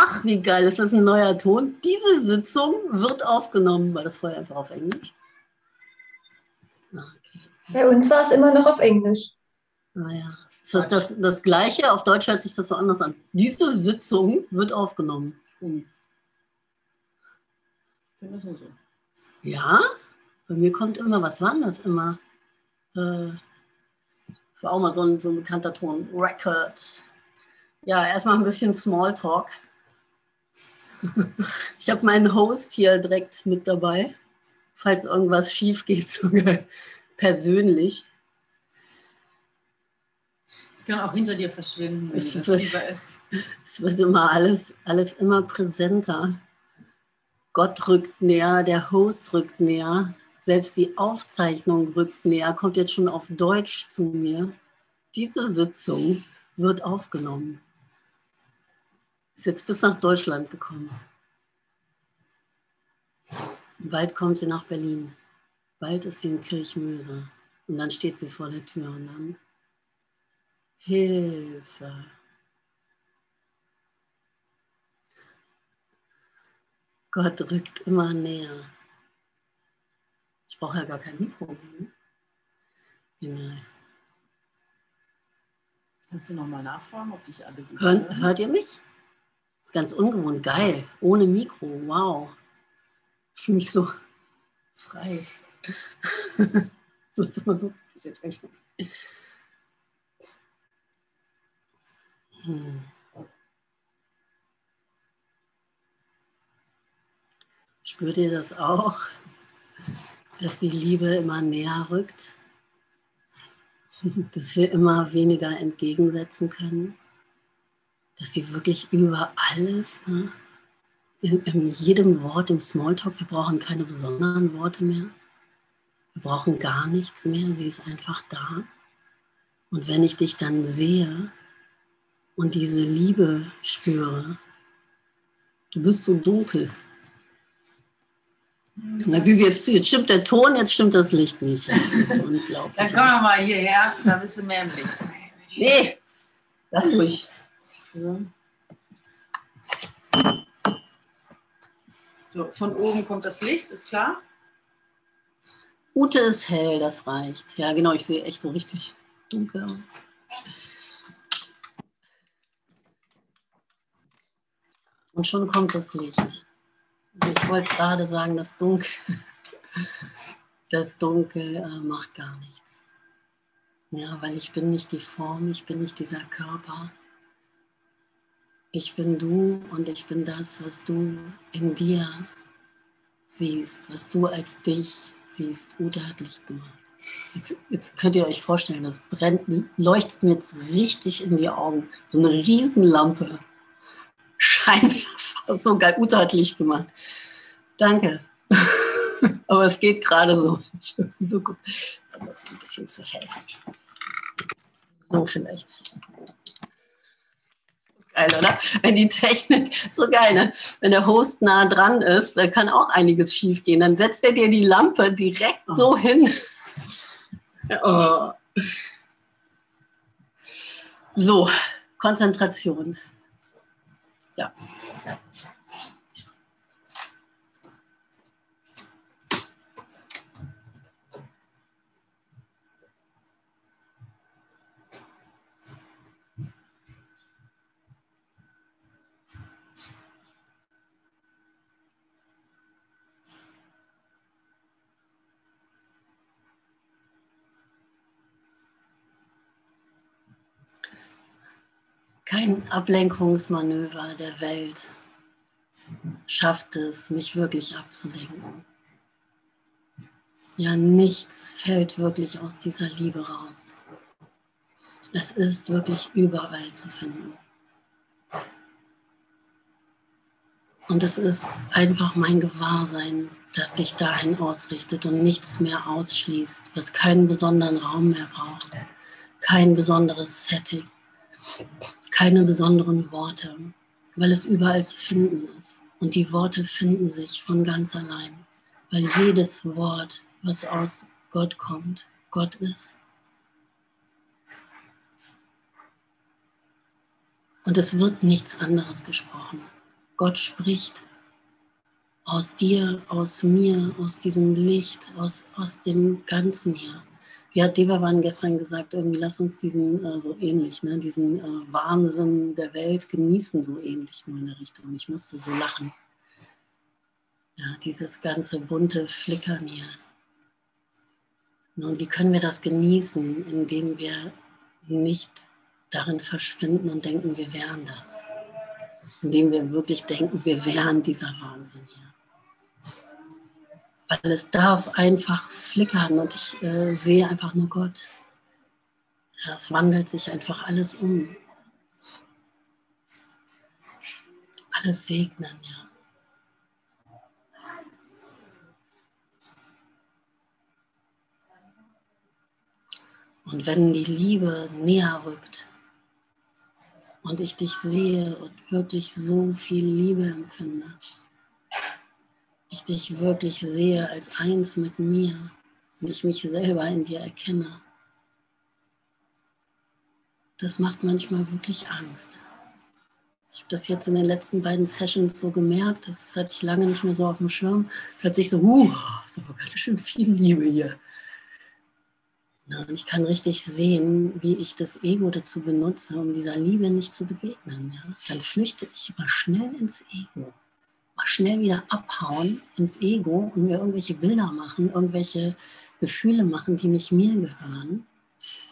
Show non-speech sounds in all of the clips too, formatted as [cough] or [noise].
Ach, wie geil, ist das ein neuer Ton? Diese Sitzung wird aufgenommen. War das vorher einfach auf Englisch? Okay. Bei uns war es immer noch auf Englisch. Naja. Ah, ist das, das das Gleiche? Auf Deutsch hört sich das so anders an. Diese Sitzung wird aufgenommen. Hm. Ich finde das nur so. Ja? Bei mir kommt immer, was war denn das immer? Äh, das war auch mal so ein, so ein bekannter Ton. Records. Ja, erstmal ein bisschen Smalltalk. Ich habe meinen Host hier direkt mit dabei, falls irgendwas schief geht, [laughs] sogar persönlich. Ich kann auch hinter dir verschwinden, wenn es das wird, lieber ist. Es wird immer alles, alles immer präsenter. Gott rückt näher, der Host rückt näher, selbst die Aufzeichnung rückt näher, kommt jetzt schon auf Deutsch zu mir. Diese Sitzung wird aufgenommen. Ist jetzt bis nach Deutschland gekommen. bald kommt sie nach Berlin. Bald ist sie in Kirchmöse. Und dann steht sie vor der Tür und dann Hilfe. Gott rückt immer näher. Ich brauche ja gar kein Mikro. Ne? Genau. Kannst du nochmal nachfragen, ob dich alle gut hören? Hört ihr mich? Ist ganz ungewohnt. Geil. Ohne Mikro. Wow. Ich fühle mich so frei. [laughs] hm. Spürt ihr das auch, dass die Liebe immer näher rückt? [laughs] Dass wir immer weniger entgegensetzen können? Dass sie wirklich über alles, ne? in, in jedem Wort im Smalltalk, wir brauchen keine besonderen Worte mehr. Wir brauchen gar nichts mehr, sie ist einfach da. Und wenn ich dich dann sehe und diese Liebe spüre, du bist so dunkel, na, siehst jetzt, jetzt stimmt der Ton, jetzt stimmt das Licht nicht. Das ist [laughs] unglaublich. Dann komm doch mal hierher, da bist du mehr im Licht. Nee, lass ruhig. So. so, von oben kommt das Licht, ist klar? Ute ist hell, das reicht. Ja, genau, ich sehe echt so richtig dunkel. Und schon kommt das Licht. Ich wollte gerade sagen, das Dunkel, [laughs] das Dunkel äh, macht gar nichts. Ja, weil ich bin nicht die Form, ich bin nicht dieser Körper. Ich bin du und ich bin das, was du in dir siehst, was du als dich siehst. Ute hat Licht gemacht. Jetzt, jetzt, könnt ihr euch vorstellen, das brennt, leuchtet mir jetzt richtig in die Augen. So eine Riesenlampe. Scheinwerfer so geil. Ute hat Licht gemacht. Danke. [laughs] Aber es geht gerade so. so gut. Das ist ein bisschen zu hell. So vielleicht. Geil, oder? Wenn die Technik, so geil, ne? Wenn der Host nah dran ist, da kann auch einiges schief gehen. Dann setzt er dir die Lampe direkt oh. so hin. Oh. So, Konzentration. Ja. Kein Ablenkungsmanöver der Welt schafft es, mich wirklich abzulenken. Ja, nichts fällt wirklich aus dieser Liebe raus. Es ist wirklich überall zu finden. Und es ist einfach mein Gewahrsein, das sich dahin ausrichtet und nichts mehr ausschließt, was keinen besonderen Raum mehr braucht, kein besonderes Setting keine besonderen Worte, weil es überall zu finden ist. Und die Worte finden sich von ganz allein, weil jedes Wort, was aus Gott kommt, Gott ist. Und es wird nichts anderes gesprochen. Gott spricht aus dir, aus mir, aus diesem Licht, aus, aus dem Ganzen hier. Wie hat Devavan gestern gesagt, irgendwie lass uns diesen, äh, so ähnlich, ne, diesen äh, Wahnsinn der Welt genießen, so ähnlich nur in der Richtung. Ich musste so lachen. Ja, dieses ganze bunte Flickern hier. Und wie können wir das genießen, indem wir nicht darin verschwinden und denken, wir wären das. Indem wir wirklich denken, wir wären dieser Wahnsinn hier weil es darf einfach flickern und ich äh, sehe einfach nur Gott. Es wandelt sich einfach alles um. Alles segnen, ja. Und wenn die Liebe näher rückt und ich dich sehe und wirklich so viel Liebe empfinde, ich dich wirklich sehe als eins mit mir und ich mich selber in dir erkenne. Das macht manchmal wirklich Angst. Ich habe das jetzt in den letzten beiden Sessions so gemerkt, das hatte ich lange nicht mehr so auf dem Schirm. Plötzlich so, uh, ist aber ganz schön viel Liebe hier. Und ich kann richtig sehen, wie ich das Ego dazu benutze, um dieser Liebe nicht zu begegnen. Ja? Dann flüchte ich immer schnell ins Ego schnell wieder abhauen ins Ego und mir irgendwelche Bilder machen, irgendwelche Gefühle machen, die nicht mir gehören.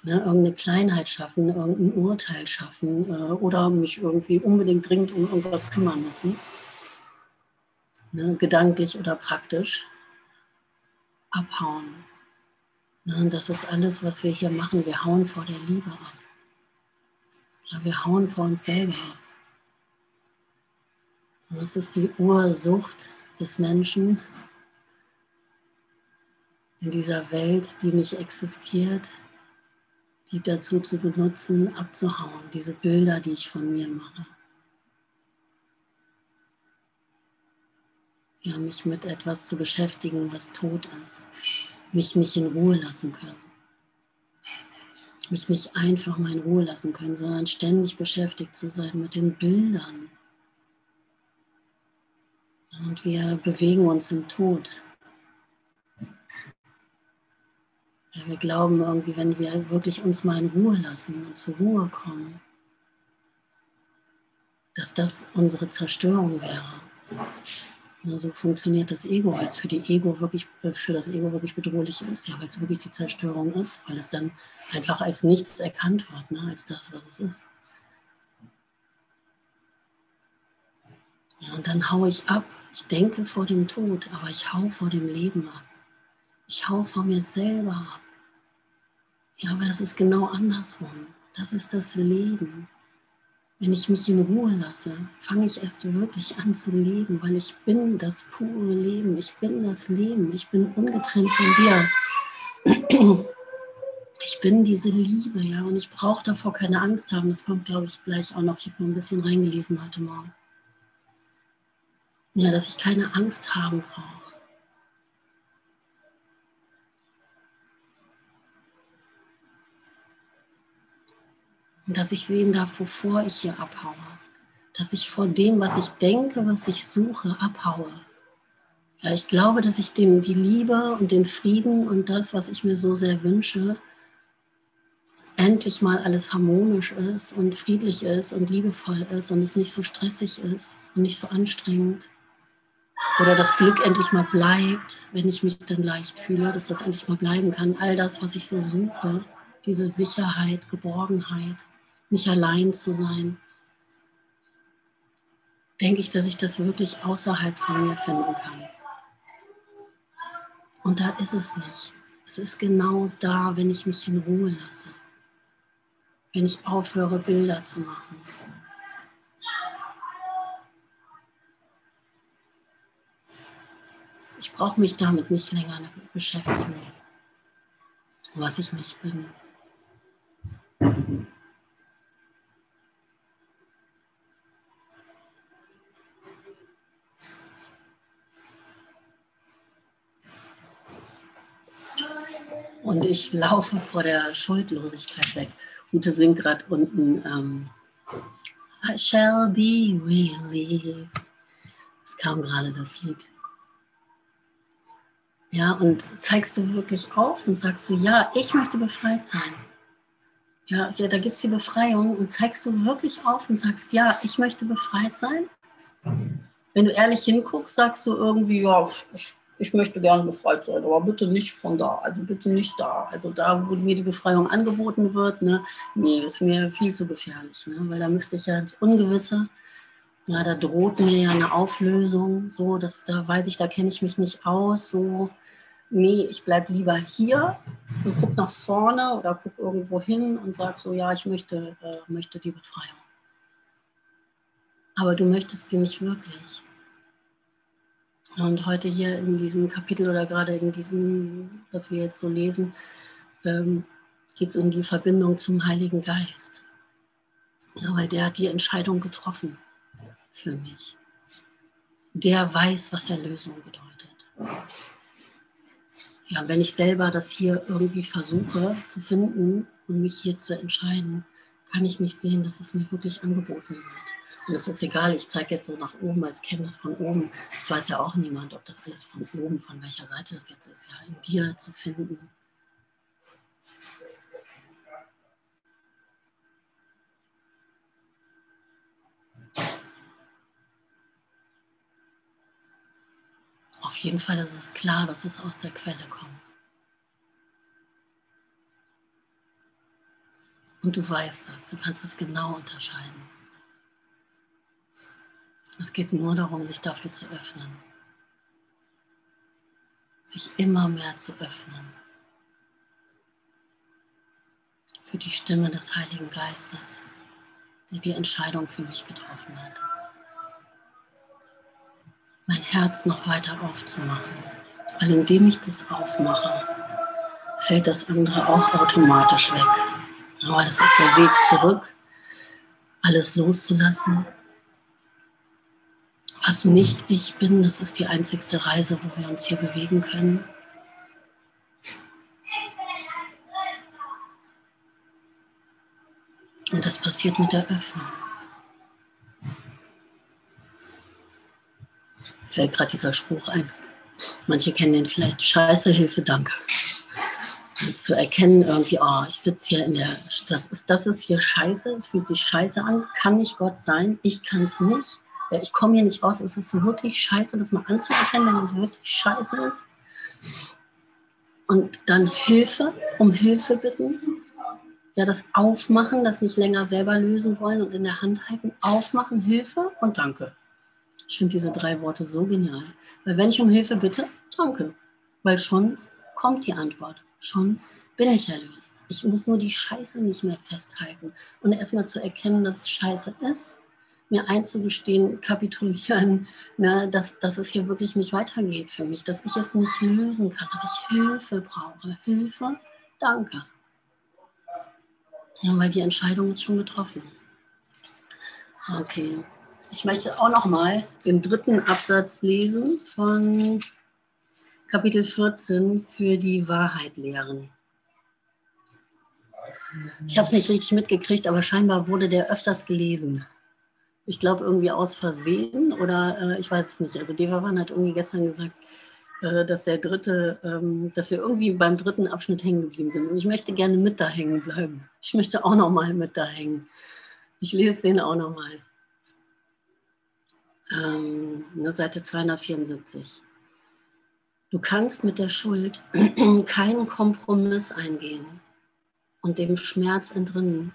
Ne, irgendeine Kleinheit schaffen, irgendein Urteil schaffen äh, oder mich irgendwie unbedingt dringend um irgendwas kümmern müssen. Ne, gedanklich oder praktisch. Abhauen. Ne, das ist alles, was wir hier machen. Wir hauen vor der Liebe ab. Ja, wir hauen vor uns selber ab. Das ist die Ursucht des Menschen in dieser Welt, die nicht existiert, die dazu zu benutzen, abzuhauen, diese Bilder, die ich von mir mache. Ja, mich mit etwas zu beschäftigen, was tot ist, mich nicht in Ruhe lassen können, mich nicht einfach mal in Ruhe lassen können, sondern ständig beschäftigt zu sein mit den Bildern, und wir bewegen uns im Tod. Wir glauben irgendwie, wenn wir wirklich uns mal in Ruhe lassen und zur Ruhe kommen, dass das unsere Zerstörung wäre. Ja, so funktioniert das Ego, weil es für, die Ego wirklich, äh, für das Ego wirklich bedrohlich ist, ja, weil es wirklich die Zerstörung ist, weil es dann einfach als nichts erkannt wird, ne, als das, was es ist. Ja, und dann haue ich ab. Ich denke vor dem Tod, aber ich hau vor dem Leben ab. Ich hau vor mir selber ab. Ja, weil das ist genau andersrum. Das ist das Leben. Wenn ich mich in Ruhe lasse, fange ich erst wirklich an zu leben, weil ich bin das pure Leben. Ich bin das Leben. Ich bin ungetrennt von dir. Ich bin diese Liebe, ja, und ich brauche davor keine Angst haben. Das kommt, glaube ich, gleich auch noch. Ich habe noch ein bisschen reingelesen heute Morgen. Ja, dass ich keine Angst haben brauche. Und dass ich sehen darf, wovor ich hier abhaue. Dass ich vor dem, was ich denke, was ich suche, abhaue. Ja, ich glaube, dass ich den, die Liebe und den Frieden und das, was ich mir so sehr wünsche, dass endlich mal alles harmonisch ist und friedlich ist und liebevoll ist und es nicht so stressig ist und nicht so anstrengend. Oder das Glück endlich mal bleibt, wenn ich mich dann leicht fühle, dass das endlich mal bleiben kann. All das, was ich so suche, diese Sicherheit, Geborgenheit, nicht allein zu sein, denke ich, dass ich das wirklich außerhalb von mir finden kann. Und da ist es nicht. Es ist genau da, wenn ich mich in Ruhe lasse, wenn ich aufhöre, Bilder zu machen, Ich brauche mich damit nicht länger beschäftigen, was ich nicht bin. Und ich laufe vor der Schuldlosigkeit weg. Ute singt gerade unten. Ähm, I shall be released. Es kam gerade das Lied. Ja, und zeigst du wirklich auf und sagst du, ja, ich möchte befreit sein. Ja, ja da gibt es die Befreiung und zeigst du wirklich auf und sagst, ja, ich möchte befreit sein. Wenn du ehrlich hinguckst, sagst du irgendwie, ja, ich, ich möchte gerne befreit sein, aber bitte nicht von da, also bitte nicht da. Also da, wo mir die Befreiung angeboten wird, ne, nee, ist mir viel zu gefährlich, ne, weil da müsste ich ja das Ungewisse, ja, da droht mir ja eine Auflösung, so, das, da weiß ich, da kenne ich mich nicht aus, so, nee, ich bleibe lieber hier und gucke nach vorne oder gucke irgendwo hin und sage so, ja, ich möchte, äh, möchte die Befreiung. Aber du möchtest sie nicht wirklich. Und heute hier in diesem Kapitel oder gerade in diesem, was wir jetzt so lesen, ähm, geht es um die Verbindung zum Heiligen Geist. Ja, weil der hat die Entscheidung getroffen für mich. Der weiß, was Erlösung bedeutet. Ja, wenn ich selber das hier irgendwie versuche zu finden und mich hier zu entscheiden, kann ich nicht sehen, dass es mir wirklich angeboten wird. Und es ist egal, ich zeige jetzt so nach oben als Kenntnis von oben. Das weiß ja auch niemand, ob das alles von oben, von welcher Seite das jetzt ist, ja, in dir zu finden. Auf jeden Fall ist es klar, dass es aus der Quelle kommt. Und du weißt das, du kannst es genau unterscheiden. Es geht nur darum, sich dafür zu öffnen. Sich immer mehr zu öffnen. Für die Stimme des Heiligen Geistes, der die Entscheidung für mich getroffen hat. Mein Herz noch weiter aufzumachen. Weil indem ich das aufmache, fällt das andere auch automatisch weg. Aber das ist der Weg zurück, alles loszulassen was nicht ich bin, das ist die einzigste Reise, wo wir uns hier bewegen können. Und das passiert mit der Öffnung. Fällt gerade dieser Spruch ein. Manche kennen den vielleicht. Scheiße, Hilfe, danke. Zu erkennen irgendwie, oh, ich sitze hier in der, das ist, das ist hier scheiße, es fühlt sich scheiße an, kann nicht Gott sein, ich kann es nicht ich komme hier nicht raus, es ist wirklich scheiße, das mal anzuerkennen, dass es wirklich scheiße ist. Und dann Hilfe, um Hilfe bitten. Ja, das Aufmachen, das nicht länger selber lösen wollen und in der Hand halten. Aufmachen, Hilfe und Danke. Ich finde diese drei Worte so genial. Weil wenn ich um Hilfe bitte, danke. Weil schon kommt die Antwort. Schon bin ich erlöst. Ich muss nur die Scheiße nicht mehr festhalten. Und erstmal zu erkennen, dass es Scheiße ist mir einzugestehen, kapitulieren, [laughs] ne, dass, dass es hier wirklich nicht weitergeht für mich, dass ich es nicht lösen kann, dass ich Hilfe brauche. Hilfe, danke. Ja, weil die Entscheidung ist schon getroffen. Okay, ich möchte auch noch mal den dritten Absatz lesen von Kapitel 14 für die Wahrheit lehren. Ich habe es nicht richtig mitgekriegt, aber scheinbar wurde der öfters gelesen ich glaube, irgendwie aus Versehen oder äh, ich weiß es nicht. Also Devavan hat irgendwie gestern gesagt, äh, dass der dritte, ähm, dass wir irgendwie beim dritten Abschnitt hängen geblieben sind. Und ich möchte gerne mit da hängen bleiben. Ich möchte auch noch mal mit da hängen. Ich lese den auch noch mal. Ähm, ne, Seite 274. Du kannst mit der Schuld [clears throat] keinen Kompromiss eingehen und dem Schmerz entrinnen,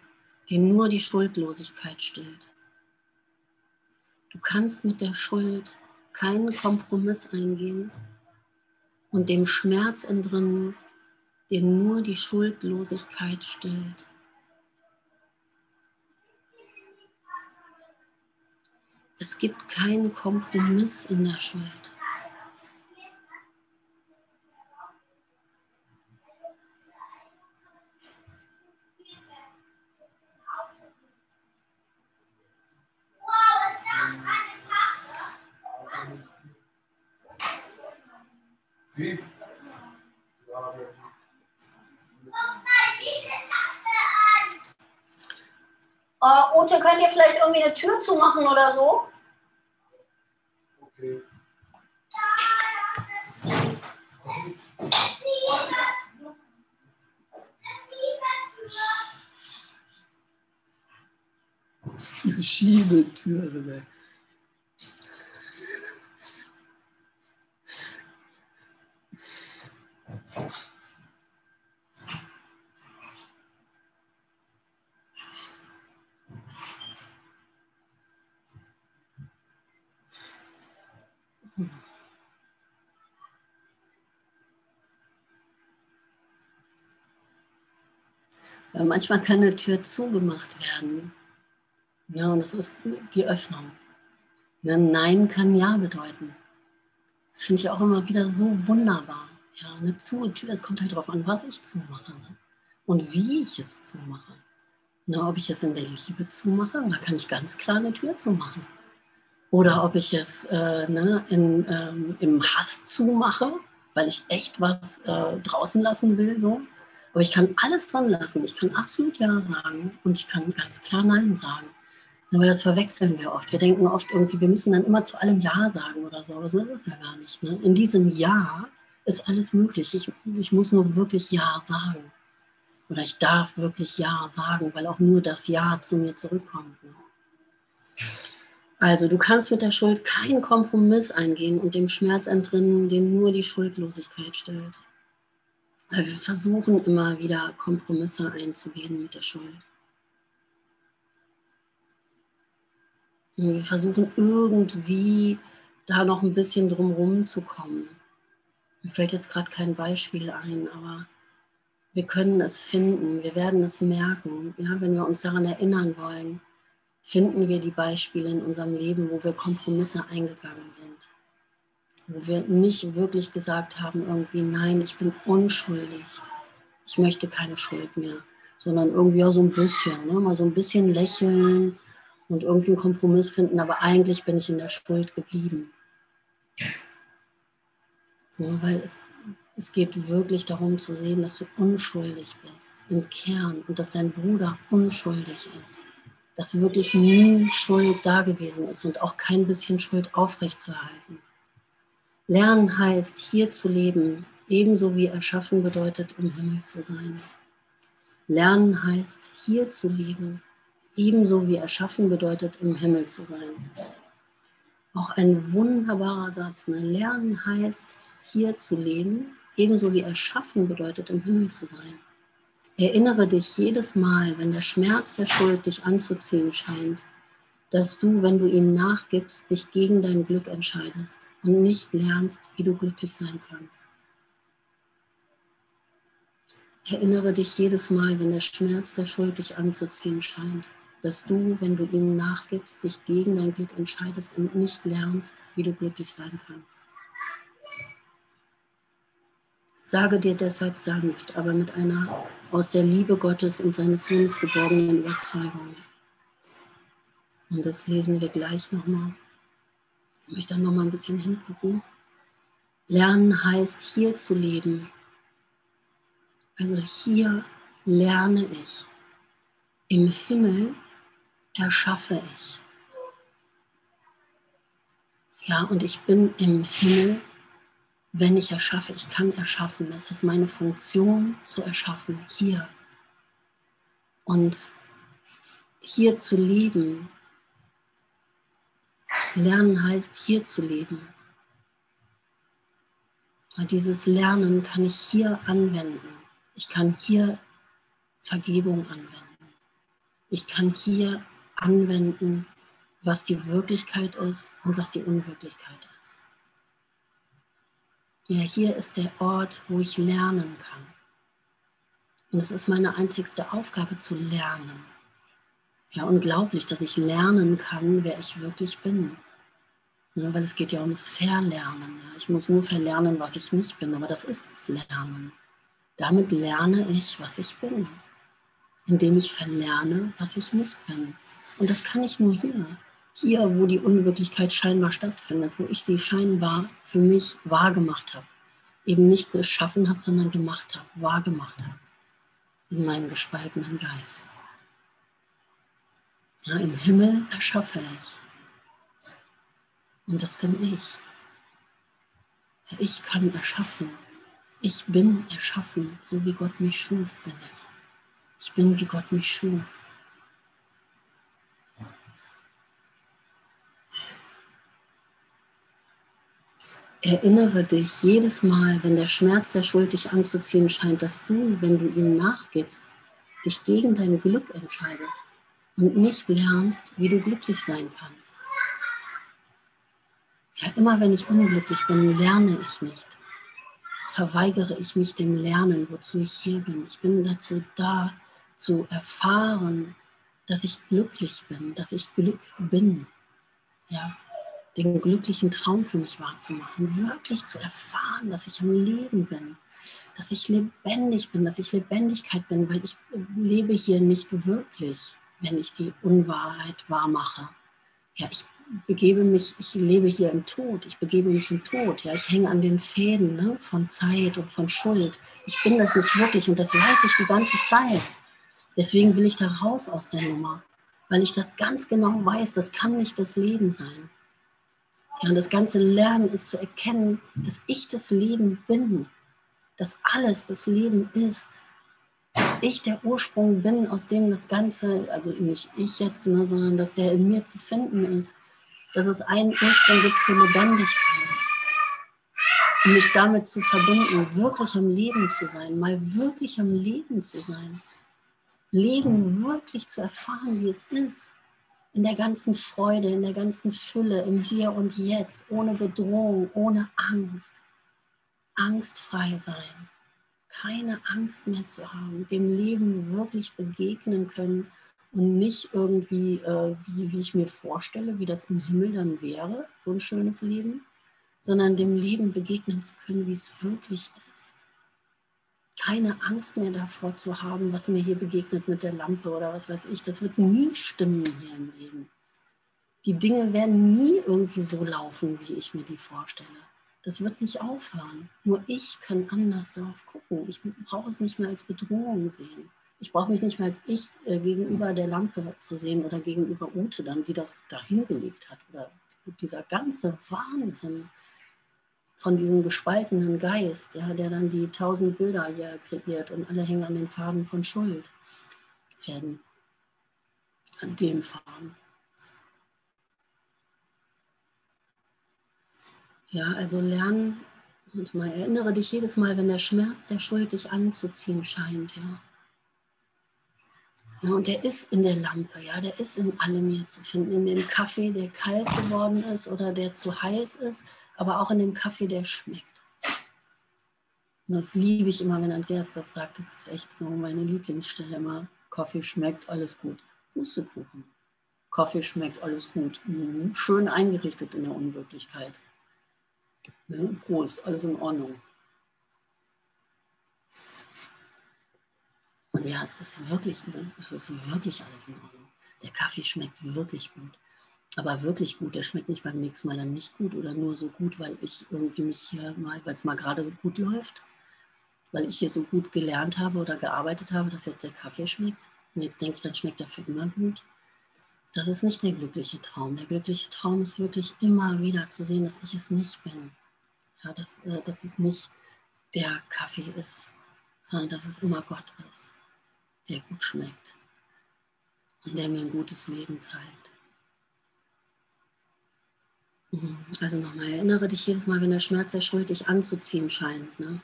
den nur die Schuldlosigkeit stillt. Du kannst mit der Schuld keinen Kompromiss eingehen und dem Schmerz entrinnen, den nur die Schuldlosigkeit stillt. Es gibt keinen Kompromiss in der Schuld. Wie? Oh, Ute, könnt ihr vielleicht irgendwie eine Tür zumachen oder so? You sheave it to other way. Mm-hmm. Weil manchmal kann eine Tür zugemacht werden. Ja, und das ist die Öffnung. Ein Nein kann Ja bedeuten. Das finde ich auch immer wieder so wunderbar. Ja, eine zu Tür, es kommt halt darauf an, was ich zumache ne? und wie ich es zumache. Na, ob ich es in der Liebe zumache, da kann ich ganz klar eine Tür zumachen. Oder ob ich es äh, ne, in, ähm, im Hass zumache, weil ich echt was äh, draußen lassen will. So. Aber ich kann alles dran lassen. Ich kann absolut Ja sagen und ich kann ganz klar Nein sagen. Aber das verwechseln wir oft. Wir denken oft irgendwie, wir müssen dann immer zu allem Ja sagen oder so. Aber so ist es ja gar nicht. Ne? In diesem Ja ist alles möglich. Ich, ich muss nur wirklich Ja sagen. Oder ich darf wirklich Ja sagen, weil auch nur das Ja zu mir zurückkommt. Ne? Also du kannst mit der Schuld keinen Kompromiss eingehen und dem Schmerz entrinnen, den nur die Schuldlosigkeit stellt. Weil wir versuchen immer wieder Kompromisse einzugehen mit der Schuld. Und wir versuchen irgendwie da noch ein bisschen drumherum zu kommen. Mir fällt jetzt gerade kein Beispiel ein, aber wir können es finden, wir werden es merken, ja, wenn wir uns daran erinnern wollen, finden wir die Beispiele in unserem Leben, wo wir Kompromisse eingegangen sind wo wir nicht wirklich gesagt haben, irgendwie, nein, ich bin unschuldig, ich möchte keine Schuld mehr, sondern irgendwie auch so ein bisschen, ne? mal so ein bisschen lächeln und irgendwie einen Kompromiss finden, aber eigentlich bin ich in der Schuld geblieben. Ja, weil es, es geht wirklich darum zu sehen, dass du unschuldig bist im Kern und dass dein Bruder unschuldig ist. Dass wirklich nie Schuld da gewesen ist und auch kein bisschen Schuld aufrechtzuerhalten. Lernen heißt, hier zu leben, ebenso wie erschaffen bedeutet, im Himmel zu sein. Lernen heißt, hier zu leben, ebenso wie erschaffen bedeutet, im Himmel zu sein. Auch ein wunderbarer Satz. Ne? Lernen heißt, hier zu leben, ebenso wie erschaffen bedeutet, im Himmel zu sein. Erinnere dich jedes Mal, wenn der Schmerz der Schuld dich anzuziehen scheint, dass du, wenn du ihm nachgibst, dich gegen dein Glück entscheidest und nicht lernst, wie du glücklich sein kannst. Erinnere dich jedes Mal, wenn der Schmerz der Schuld dich anzuziehen scheint, dass du, wenn du ihm nachgibst, dich gegen dein Glück entscheidest und nicht lernst, wie du glücklich sein kannst. Sage dir deshalb sanft, aber mit einer aus der Liebe Gottes und seines Sohnes geborgenen Überzeugung. Und das lesen wir gleich nochmal. Ich möchte dann noch mal ein bisschen hingucken. Lernen heißt hier zu leben. Also hier lerne ich. Im Himmel erschaffe ich. Ja, und ich bin im Himmel, wenn ich erschaffe. Ich kann erschaffen. Das ist meine Funktion zu erschaffen, hier. Und hier zu leben, Lernen heißt, hier zu leben. Und dieses Lernen kann ich hier anwenden. Ich kann hier Vergebung anwenden. Ich kann hier anwenden, was die Wirklichkeit ist und was die Unwirklichkeit ist. Ja, hier ist der Ort, wo ich lernen kann. Und es ist meine einzigste Aufgabe zu lernen. Ja, unglaublich, dass ich lernen kann, wer ich wirklich bin. Ja, weil es geht ja ums Verlernen. Ja. Ich muss nur verlernen, was ich nicht bin, aber das ist das Lernen. Damit lerne ich, was ich bin, indem ich verlerne, was ich nicht bin. Und das kann ich nur hier. Hier, wo die Unwirklichkeit scheinbar stattfindet, wo ich sie scheinbar für mich wahrgemacht habe. Eben nicht geschaffen habe, sondern gemacht habe, wahrgemacht habe. In meinem gespaltenen Geist. Ja, Im Himmel erschaffe ich. Und das bin ich. Ich kann erschaffen. Ich bin erschaffen, so wie Gott mich schuf, bin ich. Ich bin, wie Gott mich schuf. Erinnere dich jedes Mal, wenn der Schmerz der Schuld dich anzuziehen scheint, dass du, wenn du ihm nachgibst, dich gegen dein Glück entscheidest und nicht lernst, wie du glücklich sein kannst. Ja, immer wenn ich unglücklich bin, lerne ich nicht. Verweigere ich mich dem Lernen, wozu ich hier bin. Ich bin dazu da, zu erfahren, dass ich glücklich bin, dass ich Glück bin. Ja, den glücklichen Traum für mich wahrzumachen, wirklich zu erfahren, dass ich am Leben bin, dass ich lebendig bin, dass ich Lebendigkeit bin, weil ich lebe hier nicht wirklich, wenn ich die Unwahrheit wahrmache. Ja, ich begebe mich, ich lebe hier im Tod, ich begebe mich im Tod, ja, ich hänge an den Fäden ne, von Zeit und von Schuld. Ich bin das nicht wirklich und das weiß ich die ganze Zeit. Deswegen will ich da raus aus der Nummer, weil ich das ganz genau weiß, das kann nicht das Leben sein. Ja, und das ganze Lernen ist zu erkennen, dass ich das Leben bin, dass alles das Leben ist, ich der Ursprung bin, aus dem das Ganze, also nicht ich jetzt, ne, sondern dass der in mir zu finden ist, dass es einen Ursprung gibt für Lebendigkeit. Und mich damit zu verbinden, wirklich am Leben zu sein, mal wirklich am Leben zu sein. Leben wirklich zu erfahren, wie es ist in der ganzen Freude, in der ganzen Fülle, im Hier und Jetzt, ohne Bedrohung, ohne Angst. Angstfrei sein, keine Angst mehr zu haben, dem Leben wirklich begegnen können und nicht irgendwie, äh, wie, wie ich mir vorstelle, wie das im Himmel dann wäre, so ein schönes Leben, sondern dem Leben begegnen zu können, wie es wirklich ist keine Angst mehr davor zu haben, was mir hier begegnet mit der Lampe oder was weiß ich. Das wird nie stimmen hier im Leben. Die Dinge werden nie irgendwie so laufen, wie ich mir die vorstelle. Das wird nicht aufhören. Nur ich kann anders darauf gucken. Ich brauche es nicht mehr als Bedrohung sehen. Ich brauche mich nicht mehr als ich äh, gegenüber der Lampe zu sehen oder gegenüber Ute dann, die das dahingelegt hat. Oder dieser ganze Wahnsinn, von diesem gespaltenen Geist, ja, der dann die tausend Bilder hier kreiert und alle hängen an den Faden von Schuld. Fäden. An dem Faden. Ja, also lernen und mal erinnere dich jedes Mal, wenn der Schmerz der Schuld dich anzuziehen scheint, ja. Ja, und der ist in der Lampe, ja, der ist in allem hier zu finden. In dem Kaffee, der kalt geworden ist oder der zu heiß ist, aber auch in dem Kaffee, der schmeckt. Und das liebe ich immer, wenn Andreas das sagt. Das ist echt so meine Lieblingsstelle immer. Kaffee schmeckt, alles gut. Pustekuchen. Kaffee schmeckt, alles gut. Mhm. Schön eingerichtet in der Unwirklichkeit. Ne? Prost, alles in Ordnung. Und ja, es ist wirklich, ne, es ist wirklich alles in Ordnung. Der Kaffee schmeckt wirklich gut. Aber wirklich gut, der schmeckt nicht beim nächsten Mal dann nicht gut oder nur so gut, weil ich irgendwie mich hier mal, weil es mal gerade so gut läuft, weil ich hier so gut gelernt habe oder gearbeitet habe, dass jetzt der Kaffee schmeckt. Und jetzt denke ich, dann schmeckt er für immer gut. Das ist nicht der glückliche Traum. Der glückliche Traum ist wirklich immer wieder zu sehen, dass ich es nicht bin. Ja, dass, äh, dass es nicht der Kaffee ist, sondern dass es immer Gott ist der gut schmeckt und der mir ein gutes Leben zeigt. Mhm. Also nochmal, erinnere dich jedes Mal, wenn der Schmerz der Schuld dich anzuziehen scheint. Ne?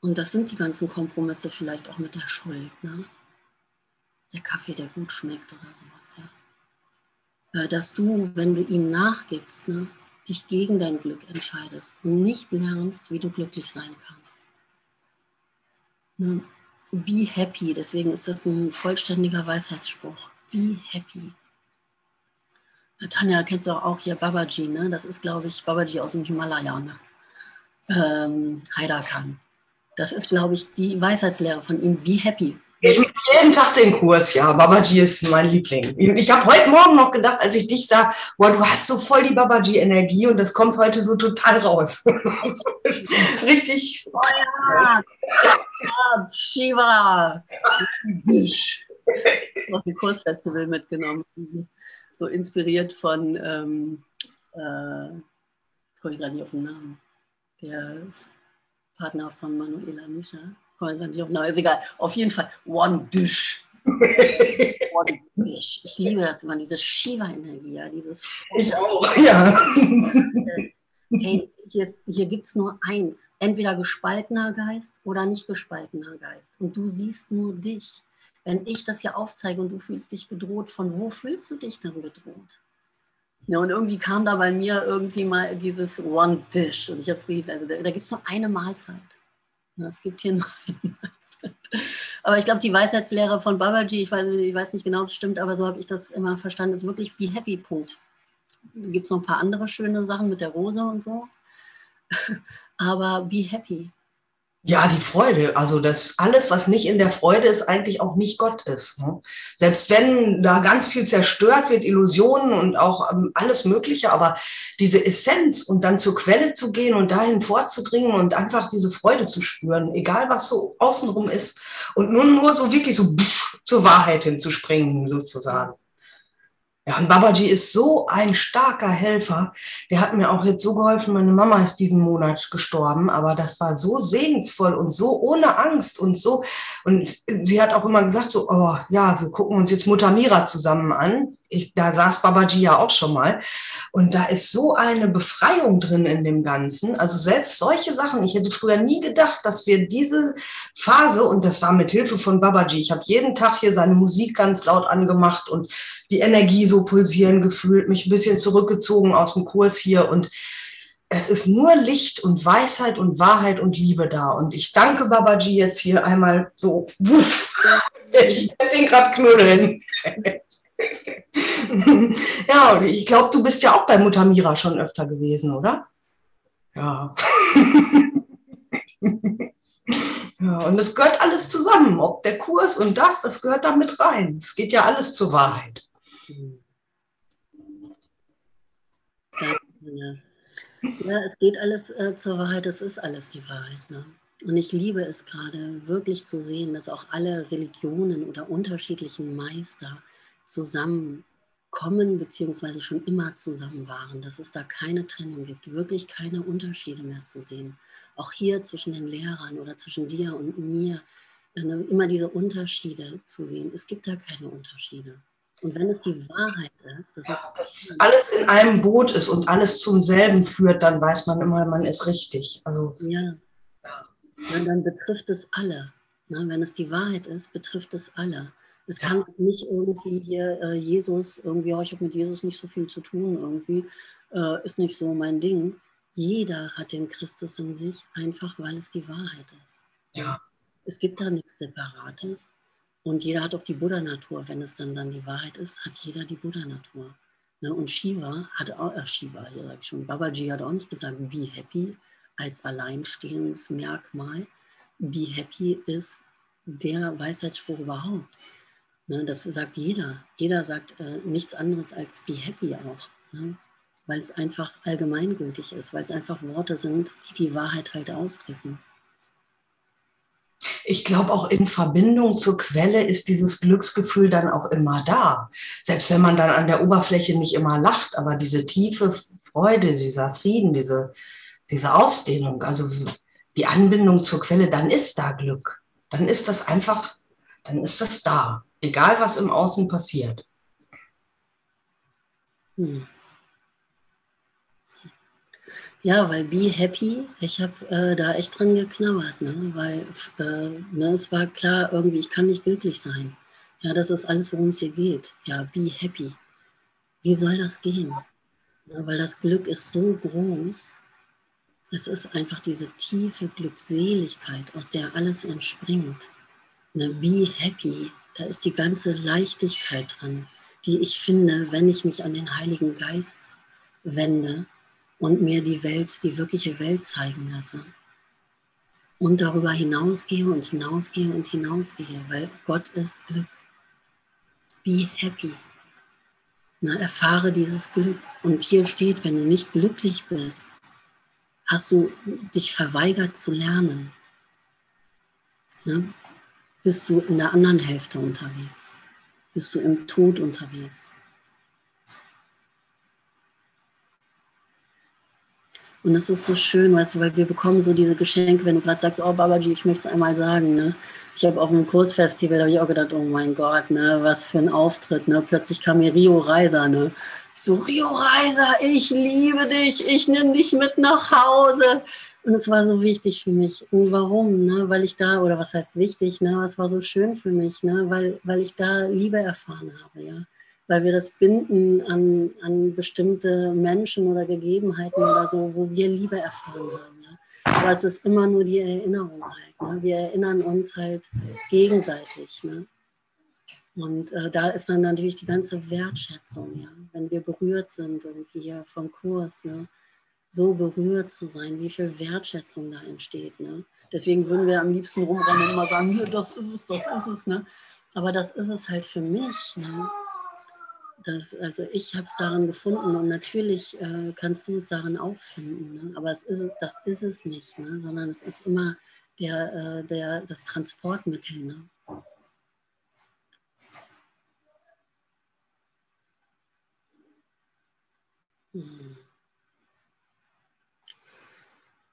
Und das sind die ganzen Kompromisse vielleicht auch mit der Schuld. Ne? Der Kaffee, der gut schmeckt oder sowas. Ja? Dass du, wenn du ihm nachgibst, ne, dich gegen dein Glück entscheidest und nicht lernst, wie du glücklich sein kannst. Ne? Be happy, deswegen ist das ein vollständiger Weisheitsspruch. Be happy. Tanja kennst du auch hier Babaji, ne? Das ist, glaube ich, Babaji aus dem Himalaya, ne? Ähm, Haidakan. Das ist, glaube ich, die Weisheitslehre von ihm. Be happy. Jeden Tag den Kurs, ja. Babaji ist mein Liebling. Ich habe heute Morgen noch gedacht, als ich dich sah, boah, du hast so voll die Babaji-Energie und das kommt heute so total raus. [laughs] Richtig. Oh ja. ja Shiva. Ich habe ein Kursfestival mitgenommen. So inspiriert von, ähm, äh, jetzt komme ich gerade nicht auf den Namen der Partner von Manuela Mischa. Na, ist egal. Auf jeden Fall One Dish. [laughs] One Dish. Ich liebe das immer, diese Shiva-Energie, ja, dieses. Ich auch, ja. [laughs] Hey, hier, hier gibt es nur eins: entweder gespaltener Geist oder nicht gespaltener Geist. Und du siehst nur dich. Wenn ich das hier aufzeige und du fühlst dich bedroht, von wo fühlst du dich dann bedroht? Ja, und irgendwie kam da bei mir irgendwie mal dieses One Dish. Und ich habe es geliebt. Also da, da gibt es nur eine Mahlzeit. Es gibt hier nur [laughs] eine Mahlzeit. Aber ich glaube, die Weisheitslehre von Babaji, ich weiß, ich weiß nicht genau, ob es stimmt, aber so habe ich das immer verstanden, ist wirklich Be Happy, Punkt. Gibt es noch ein paar andere schöne Sachen mit der Rose und so. [laughs] aber Be Happy. Ja, die Freude. Also das alles, was nicht in der Freude ist, eigentlich auch nicht Gott ist. Ne? Selbst wenn da ganz viel zerstört wird, Illusionen und auch ähm, alles Mögliche, aber diese Essenz und dann zur Quelle zu gehen und dahin vorzudringen und einfach diese Freude zu spüren, egal was so außenrum ist und nun nur so wirklich so pff, zur Wahrheit hinzuspringen sozusagen. Ja, und Babaji ist so ein starker Helfer. Der hat mir auch jetzt so geholfen. Meine Mama ist diesen Monat gestorben, aber das war so segensvoll und so ohne Angst und so. Und sie hat auch immer gesagt so, oh ja, wir gucken uns jetzt Mutter Mira zusammen an ich, da saß Babaji ja auch schon mal. Und da ist so eine Befreiung drin in dem Ganzen. Also selbst solche Sachen, ich hätte früher nie gedacht, dass wir diese Phase, und das war mit Hilfe von Babaji, ich habe jeden Tag hier seine Musik ganz laut angemacht und die Energie so pulsieren gefühlt, mich ein bisschen zurückgezogen aus dem Kurs hier und es ist nur Licht und Weisheit und Wahrheit und Liebe da. Und ich danke Babaji jetzt hier einmal so. Wuff. [laughs] Ich werde den gerade knuddeln. [laughs] ja, ich glaube, du bist ja auch bei Mutter Mira schon öfter gewesen, oder? Ja. [laughs] ja, und es gehört alles zusammen. Ob der Kurs und das, das gehört da mit rein. Es geht ja alles zur Wahrheit. Ja, ja es geht alles äh, zur Wahrheit, es ist alles die Wahrheit. Ne? Und ich liebe es gerade wirklich zu sehen, dass auch alle Religionen oder unterschiedlichen Meister zusammenkommen, beziehungsweise schon immer zusammen waren, dass es da keine Trennung gibt, wirklich keine Unterschiede mehr zu sehen. Auch hier zwischen den Lehrern oder zwischen dir und mir, immer diese Unterschiede zu sehen. Es gibt da keine Unterschiede. Und wenn es die Wahrheit ist, dass ja, es alles in einem Boot ist und alles zum selben führt, dann weiß man immer, man ist richtig. Also, ja. ja. Dann betrifft es alle. Wenn es die Wahrheit ist, betrifft es alle. Es kann nicht irgendwie hier äh, Jesus, irgendwie, oh, ich habe mit Jesus nicht so viel zu tun, irgendwie, äh, ist nicht so mein Ding. Jeder hat den Christus in sich, einfach weil es die Wahrheit ist. Ja. Es gibt da nichts Separates. Und jeder hat auch die Buddha-Natur. Wenn es dann, dann die Wahrheit ist, hat jeder die Buddha-Natur. Ne? Und Shiva hat auch, äh, Shiva, hier sag ich schon, Babaji hat auch nicht gesagt, be happy als alleinstehendes Merkmal. Be happy ist der Weisheitsspruch überhaupt. Ne, das sagt jeder. Jeder sagt äh, nichts anderes als be happy auch. Ne? Weil es einfach allgemeingültig ist, weil es einfach Worte sind, die die Wahrheit halt ausdrücken. Ich glaube, auch in Verbindung zur Quelle ist dieses Glücksgefühl dann auch immer da. Selbst wenn man dann an der Oberfläche nicht immer lacht, aber diese tiefe Freude, dieser Frieden, diese, diese Ausdehnung, also die Anbindung zur Quelle, dann ist da Glück. Dann ist das einfach, dann ist das da egal was im Außen passiert. Hm. Ja, weil Be Happy, ich habe äh, da echt dran geknabbert, ne? weil äh, ne, es war klar, irgendwie, ich kann nicht glücklich sein. Ja, das ist alles, worum es hier geht. Ja, Be Happy. Wie soll das gehen? Ja, weil das Glück ist so groß. Es ist einfach diese tiefe Glückseligkeit, aus der alles entspringt. Ne, be Happy. Da ist die ganze Leichtigkeit dran, die ich finde, wenn ich mich an den Heiligen Geist wende und mir die Welt, die wirkliche Welt zeigen lasse. Und darüber hinausgehe und hinausgehe und hinausgehe, weil Gott ist Glück. Be happy. Na, erfahre dieses Glück. Und hier steht, wenn du nicht glücklich bist, hast du dich verweigert zu lernen. Ne? Bist du in der anderen Hälfte unterwegs, bist du im Tod unterwegs. Und es ist so schön, weißt du, weil wir bekommen so diese Geschenke, wenn du gerade sagst, oh Babaji, ich möchte es einmal sagen, ne? Ich habe auf einem Kursfestival, da habe ich auch gedacht, oh mein Gott, ne, was für ein Auftritt, ne? Plötzlich kam mir Rio Reiser, ne? So, Rio Reiser, ich liebe dich, ich nehme dich mit nach Hause. Und es war so wichtig für mich. Und warum? Ne? Weil ich da, oder was heißt wichtig, ne? Es war so schön für mich, ne? weil, weil ich da Liebe erfahren habe, ja weil wir das binden an, an bestimmte Menschen oder Gegebenheiten oder so, wo wir Liebe erfahren haben. Ja. Aber es ist immer nur die Erinnerung halt. Ne. Wir erinnern uns halt gegenseitig. Ne. Und äh, da ist dann natürlich die ganze Wertschätzung, ja. wenn wir berührt sind, irgendwie hier vom Kurs, ne. so berührt zu sein, wie viel Wertschätzung da entsteht. Ne. Deswegen würden wir am liebsten rumrennen und immer sagen, das ist es, das ist es. Ne. Aber das ist es halt für mich. Ne das, also ich habe es darin gefunden und natürlich äh, kannst du es darin auch finden. Ne? Aber es ist, das ist es nicht, ne? sondern es ist immer der, äh, der, das Transportmittel. Ne?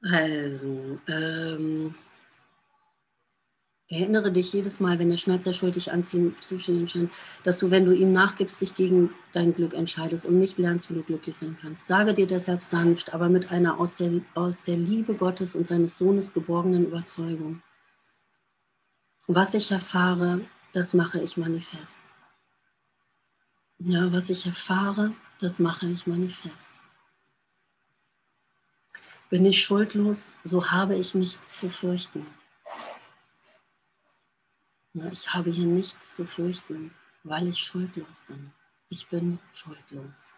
Also, ähm, Erinnere dich jedes Mal, wenn der Schmerz der Schuld dich anziehen, psychisch entscheidet, dass du, wenn du ihm nachgibst, dich gegen dein Glück entscheidest und nicht lernst, wie du glücklich sein kannst. Sage dir deshalb sanft, aber mit einer aus der, aus der Liebe Gottes und seines Sohnes geborgenen Überzeugung. Was ich erfahre, das mache ich manifest. Ja, was ich erfahre, das mache ich manifest. Bin ich schuldlos, so habe ich nichts zu fürchten. Ich habe hier nichts zu fürchten, weil ich schuldlos bin. Ich bin schuldlos.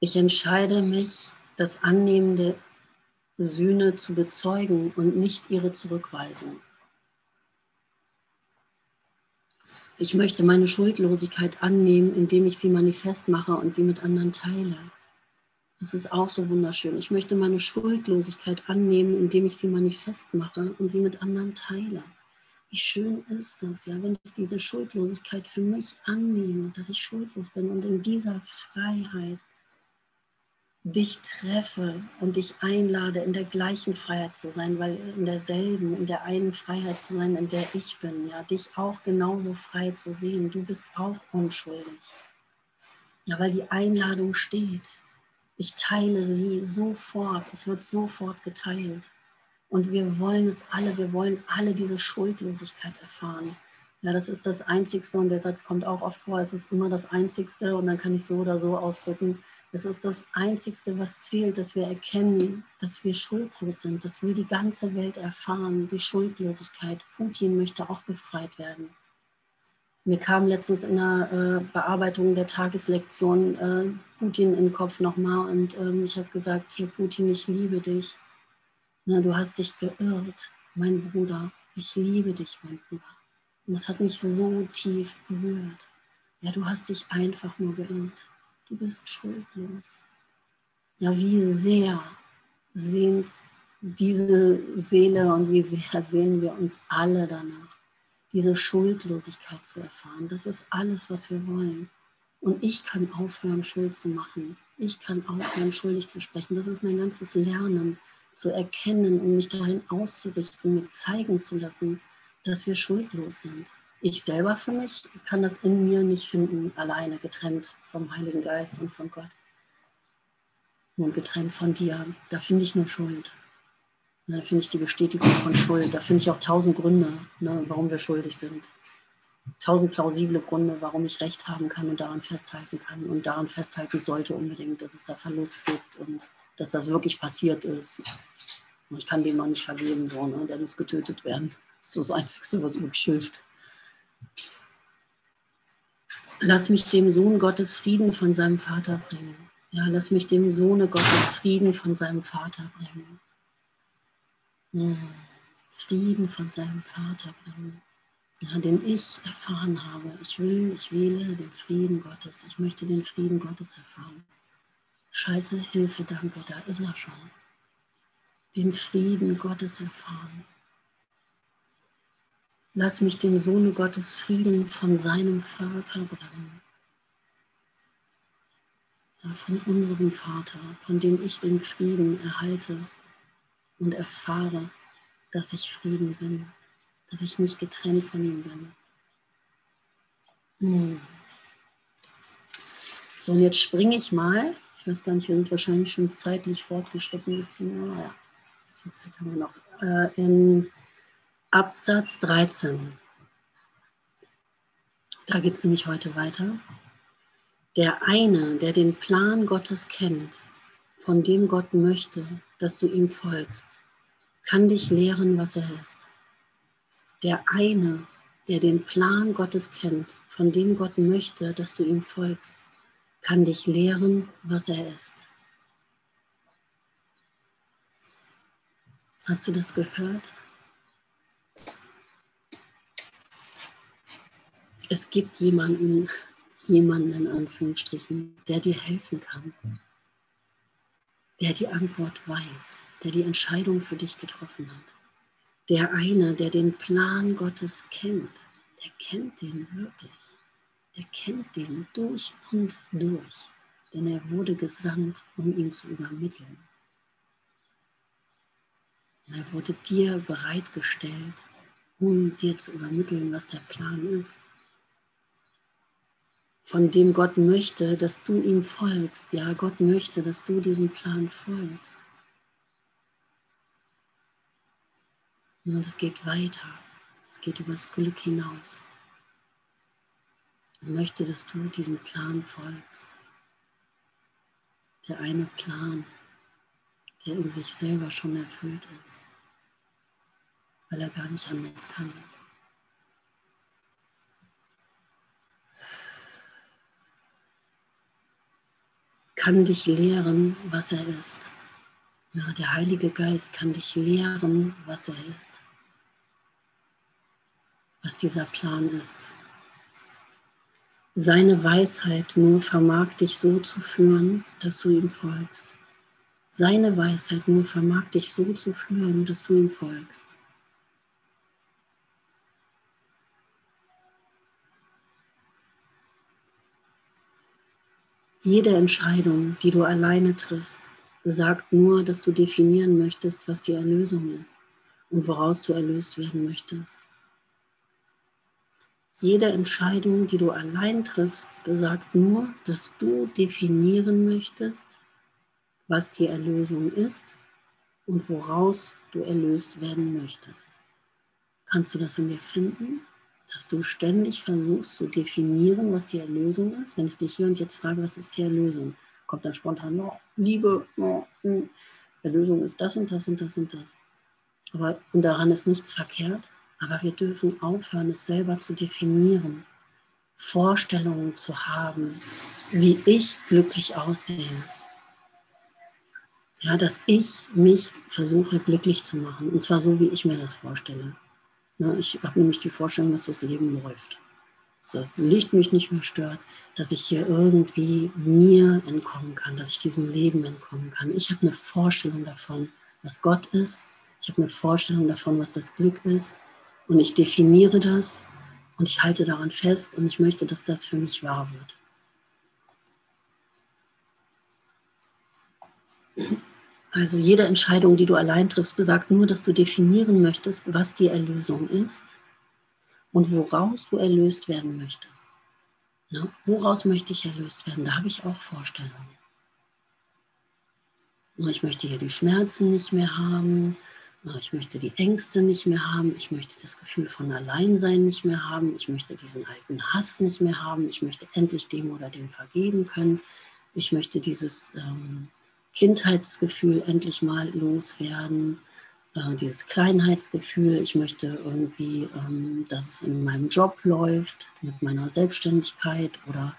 Ich entscheide mich, das Annehmen der Sühne zu bezeugen und nicht ihre Zurückweisung. Ich möchte meine Schuldlosigkeit annehmen, indem ich sie manifest mache und sie mit anderen teile. Das ist auch so wunderschön. Ich möchte meine Schuldlosigkeit annehmen, indem ich sie manifest mache und sie mit anderen teile. Wie schön ist das, ja, wenn ich diese Schuldlosigkeit für mich annehme, dass ich schuldlos bin und in dieser Freiheit dich treffe und dich einlade, in der gleichen Freiheit zu sein, weil in derselben, in der einen Freiheit zu sein, in der ich bin, ja, dich auch genauso frei zu sehen. Du bist auch unschuldig. Ja, weil die Einladung steht. Ich teile sie sofort. Es wird sofort geteilt. Und wir wollen es alle, wir wollen alle diese Schuldlosigkeit erfahren. Ja, das ist das Einzigste und der Satz kommt auch oft vor, es ist immer das Einzigste und dann kann ich so oder so ausdrücken. Es ist das Einzigste, was zählt, dass wir erkennen, dass wir schuldlos sind. Das will die ganze Welt erfahren, die Schuldlosigkeit. Putin möchte auch befreit werden. Mir kam letztens in der äh, Bearbeitung der Tageslektion äh, Putin in den Kopf nochmal und ähm, ich habe gesagt, hier Putin, ich liebe dich. Na, du hast dich geirrt, mein Bruder. Ich liebe dich, mein Bruder. Und es hat mich so tief berührt. Ja, du hast dich einfach nur geirrt. Du bist schuldlos. Ja, wie sehr sehnt diese Seele und wie sehr sehnen wir uns alle danach, diese Schuldlosigkeit zu erfahren. Das ist alles, was wir wollen. Und ich kann aufhören, Schuld zu machen. Ich kann aufhören, schuldig zu sprechen. Das ist mein ganzes Lernen zu erkennen und mich dahin auszurichten, mir zeigen zu lassen, dass wir schuldlos sind. Ich selber für mich kann das in mir nicht finden, alleine getrennt vom Heiligen Geist und von Gott. Und getrennt von dir. Da finde ich nur Schuld. Da finde ich die Bestätigung von Schuld. Da finde ich auch tausend Gründe, ne, warum wir schuldig sind. Tausend plausible Gründe, warum ich Recht haben kann und daran festhalten kann und daran festhalten sollte unbedingt, dass es da Verlust gibt und dass das wirklich passiert ist. Und ich kann dem noch nicht vergeben, so, ne? der muss getötet werden. Das ist das Einzige, was wirklich hilft. Lass mich dem Sohn Gottes Frieden von seinem Vater bringen. Ja, lass mich dem Sohne Gottes Frieden von seinem Vater bringen. Hm. Frieden von seinem Vater bringen. Ja, den ich erfahren habe. Ich will, ich wähle den Frieden Gottes. Ich möchte den Frieden Gottes erfahren. Scheiße, Hilfe, danke, da ist er schon. Den Frieden Gottes erfahren. Lass mich dem Sohne Gottes Frieden von seinem Vater bringen. ja, von unserem Vater, von dem ich den Frieden erhalte und erfahre, dass ich Frieden bin, dass ich nicht getrennt von ihm bin. Hm. So, und jetzt springe ich mal. Ich weiß gar nicht, wir sind wahrscheinlich schon zeitlich fortgeschritten. Ja, ein bisschen Zeit haben wir noch. Äh, in Absatz 13. Da geht es nämlich heute weiter. Der eine, der den Plan Gottes kennt, von dem Gott möchte, dass du ihm folgst, kann dich lehren, was er ist. Der eine, der den Plan Gottes kennt, von dem Gott möchte, dass du ihm folgst, kann dich lehren, was er ist. Hast du das gehört? Es gibt jemanden, jemanden in Anführungsstrichen, der dir helfen kann, der die Antwort weiß, der die Entscheidung für dich getroffen hat. Der eine, der den Plan Gottes kennt, der kennt den wirklich er kennt den durch und durch, denn er wurde gesandt, um ihn zu übermitteln. Er wurde dir bereitgestellt, um dir zu übermitteln, was der Plan ist. Von dem Gott möchte, dass du ihm folgst. Ja, Gott möchte, dass du diesem Plan folgst. Und es geht weiter. Es geht übers Glück hinaus. Er möchte, dass du diesem Plan folgst. Der eine Plan, der in sich selber schon erfüllt ist, weil er gar nicht anders kann. Kann dich lehren, was er ist. Ja, der Heilige Geist kann dich lehren, was er ist. Was dieser Plan ist. Seine Weisheit nur vermag dich so zu führen, dass du ihm folgst. Seine Weisheit nur vermag dich so zu führen, dass du ihm folgst. Jede Entscheidung, die du alleine triffst, besagt nur, dass du definieren möchtest, was die Erlösung ist und woraus du erlöst werden möchtest. Jede Entscheidung, die du allein triffst, besagt nur, dass du definieren möchtest, was die Erlösung ist und woraus du erlöst werden möchtest. Kannst du das in dir finden, dass du ständig versuchst zu definieren, was die Erlösung ist? Wenn ich dich hier und jetzt frage, was ist die Erlösung, kommt dann spontan, oh, Liebe, oh, hm. Erlösung ist das und das und das und das. Aber und daran ist nichts verkehrt. Aber wir dürfen aufhören, es selber zu definieren, Vorstellungen zu haben, wie ich glücklich aussehe. Ja, dass ich mich versuche glücklich zu machen. Und zwar so, wie ich mir das vorstelle. Ja, ich habe nämlich die Vorstellung, dass das Leben läuft. Dass das Licht mich nicht mehr stört, dass ich hier irgendwie mir entkommen kann, dass ich diesem Leben entkommen kann. Ich habe eine Vorstellung davon, was Gott ist. Ich habe eine Vorstellung davon, was das Glück ist. Und ich definiere das und ich halte daran fest und ich möchte, dass das für mich wahr wird. Also jede Entscheidung, die du allein triffst, besagt nur, dass du definieren möchtest, was die Erlösung ist und woraus du erlöst werden möchtest. Ja, woraus möchte ich erlöst werden? Da habe ich auch Vorstellungen. Ich möchte hier die Schmerzen nicht mehr haben. Ich möchte die Ängste nicht mehr haben. Ich möchte das Gefühl von Alleinsein nicht mehr haben. Ich möchte diesen alten Hass nicht mehr haben. Ich möchte endlich dem oder dem vergeben können. Ich möchte dieses ähm, Kindheitsgefühl endlich mal loswerden. Äh, dieses Kleinheitsgefühl. Ich möchte irgendwie, ähm, dass es in meinem Job läuft, mit meiner Selbstständigkeit oder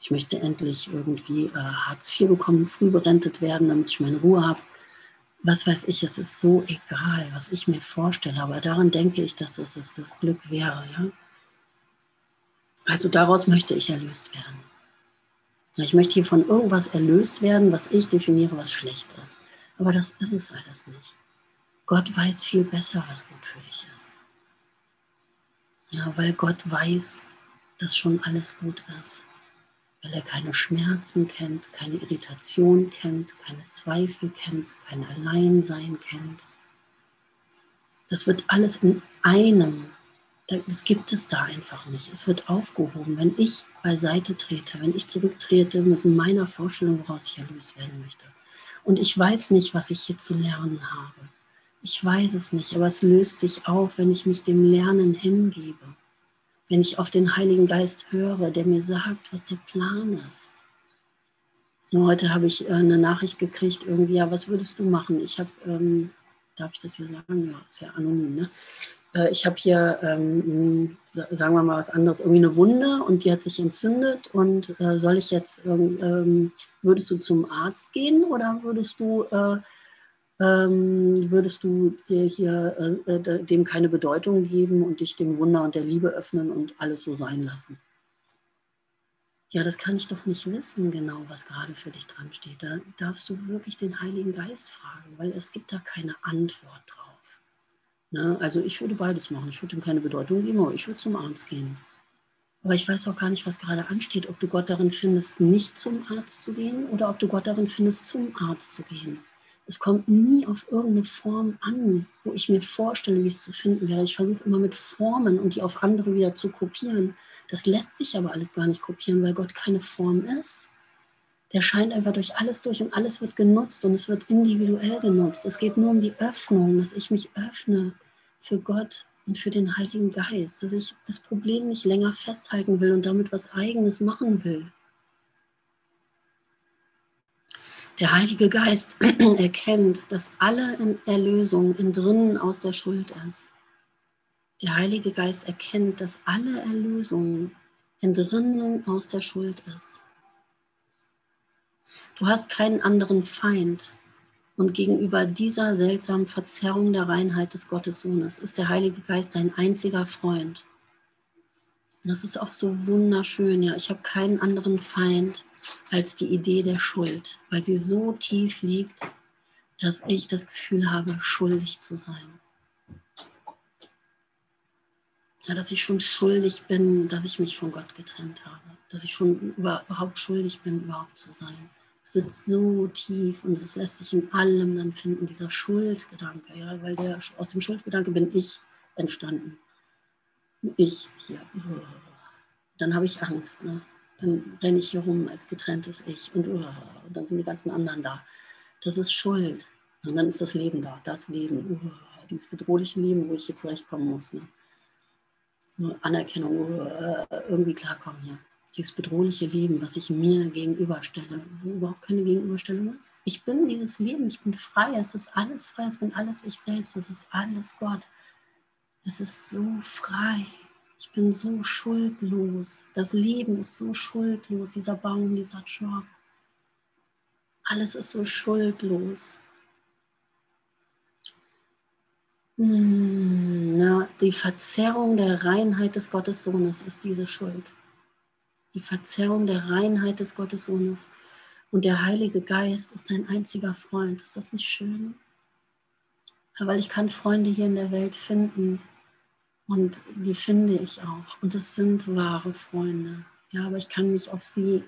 ich möchte endlich irgendwie äh, Hartz IV bekommen, früh berentet werden, damit ich meine Ruhe habe was weiß ich, es ist so egal, was ich mir vorstelle, aber daran denke ich, dass es, es das Glück wäre. Ja? Also daraus möchte ich erlöst werden. Ich möchte hier von irgendwas erlöst werden, was ich definiere, was schlecht ist. Aber das ist es alles nicht. Gott weiß viel besser, was gut für dich ist. Ja, weil Gott weiß, dass schon alles gut ist. weil er keine Schmerzen kennt, keine Irritation kennt, keine Zweifel kennt, kein Alleinsein kennt. Das wird alles in einem, das gibt es da einfach nicht. Es wird aufgehoben, wenn ich beiseite trete, wenn ich zurücktrete mit meiner Vorstellung, woraus ich erlöst werden möchte. Und ich weiß nicht, was ich hier zu lernen habe. Ich weiß es nicht, aber es löst sich auf, wenn ich mich dem Lernen hingebe wenn ich auf den Heiligen Geist höre, der mir sagt, was der Plan ist. Nur heute habe ich äh, eine Nachricht gekriegt, irgendwie, ja, was würdest du machen? Ich habe, ähm, darf ich das hier sagen? Ja, ist ja anonym, ne? Äh, ich habe hier, ähm, sagen wir mal was anderes, irgendwie eine Wunde und die hat sich entzündet und äh, soll ich jetzt, ähm, würdest du zum Arzt gehen oder würdest du äh, ähm, würdest du dir hier äh, äh dem keine Bedeutung geben und dich dem Wunder und der Liebe öffnen und alles so sein lassen? Ja, das kann ich doch nicht wissen, genau, was gerade für dich dran steht. Da darfst du wirklich den Heiligen Geist fragen, weil es gibt da keine Antwort drauf. Ne? Also ich würde beides machen. Ich würde ihm keine Bedeutung geben, aber ich würde zum Arzt gehen. Aber ich weiß auch gar nicht, was gerade ansteht, ob du Gott darin findest, nicht zum Arzt zu gehen oder ob du Gott darin findest, zum Arzt zu gehen. Es kommt nie auf irgendeine Form an, wo ich mir vorstelle, wie es zu finden wäre. Ich versuche immer mit Formen und die auf andere wieder zu kopieren. Das lässt sich aber alles gar nicht kopieren, weil Gott keine Form ist. Der scheint einfach durch alles durch und alles wird genutzt und es wird individuell genutzt. Es geht nur um die Öffnung, dass ich mich öffne für Gott und für den Heiligen Geist, dass ich das Problem nicht länger festhalten will und damit was Eigenes machen will. Der Heilige Geist [clears throat] erkennt, dass alle Erlösung in drinnen aus der Schuld ist. Der Heilige Geist erkennt, dass alle Erlösung in drinnen aus der Schuld ist. Du hast keinen anderen Feind. Und gegenüber dieser seltsamen Verzerrung der Reinheit des Gottessohnes ist der Heilige Geist dein einziger Freund. Das ist auch so wunderschön. Ja, ich habe keinen anderen Feind als die Idee der Schuld, weil sie so tief liegt, dass ich das Gefühl habe, schuldig zu sein. Ja, dass ich schon schuldig bin, dass ich mich von Gott getrennt habe, dass ich schon überhaupt schuldig bin, überhaupt zu sein. Sitzt so tief und es lässt sich in allem dann finden, dieser Schuldgedanke, ja, weil der, aus dem Schuldgedanke bin ich entstanden. Ich hier. Dann habe ich Angst. Ne? dann renne ich hier rum als getrenntes Ich und, und, dann sind die ganzen anderen da. Das ist Schuld. Und dann ist das Leben da, das Leben, uh, dieses bedrohliche Leben, wo ich hier zurechtkommen muss. Ne? Anerkennung, uh, irgendwie klarkommen hier. Dieses bedrohliche Leben, was ich mir gegenüberstelle, wo überhaupt keine Gegenüberstellung ist. Ich bin dieses Leben, ich bin frei, es ist alles frei, es bin alles ich selbst, es ist alles Gott. Es ist so frei. Ich bin so schuldlos. Das Leben ist so schuldlos. Dieser Baum, dieser Job. Alles ist so schuldlos. Hm, na, die Verzerrung der Reinheit des Gottessohnes ist diese Schuld. Die Verzerrung der Reinheit des Gottessohnes. Und der Heilige Geist ist dein einziger Freund. Ist das nicht schön? Ja, weil ich kann Freunde hier in der Welt finden, und die finde ich auch. Und es sind wahre Freunde. Ja, aber ich kann mich auf sie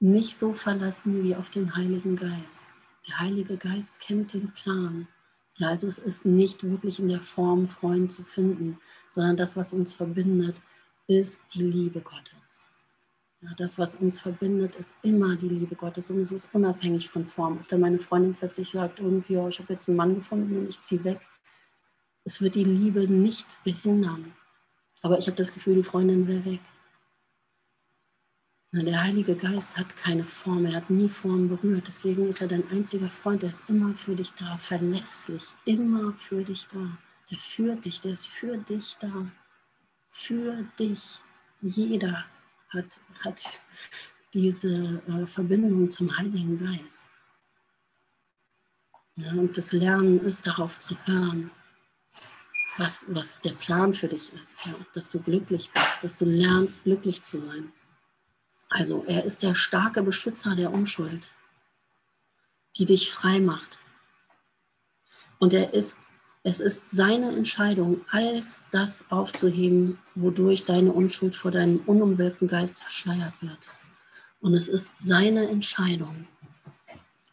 nicht so verlassen wie auf den Heiligen Geist. Der Heilige Geist kennt den Plan. Ja, also es ist nicht wirklich in der Form Freund zu finden, sondern das, was uns verbindet, ist die Liebe Gottes. Das, was uns verbindet, ist immer die Liebe Gottes und es ist unabhängig von Form. Ob da meine Freundin plötzlich sagt, irgendwie, oh, ich habe jetzt einen Mann gefunden und ich ziehe weg, es wird die Liebe nicht behindern. Aber ich habe das Gefühl, die Freundin will weg. Der Heilige Geist hat keine Form, er hat nie Form berührt. Deswegen ist er dein einziger Freund, der ist immer für dich da, verlässlich, immer für dich da. Der führt dich, der ist für dich da. Für dich. Jeder hat, hat diese äh, Verbindung zum Heiligen Geist. Ja, und das Lernen ist darauf zu hören, was, was der Plan für dich ist, ja? dass du glücklich bist, dass du lernst, glücklich zu sein. Also er ist der starke Beschützer der Unschuld, die dich frei macht. Und er ist, es ist seine Entscheidung, alles das aufzuheben, wodurch deine Unschuld vor deinem unumwölkten Geist verschleiert wird. Und es ist seine Entscheidung,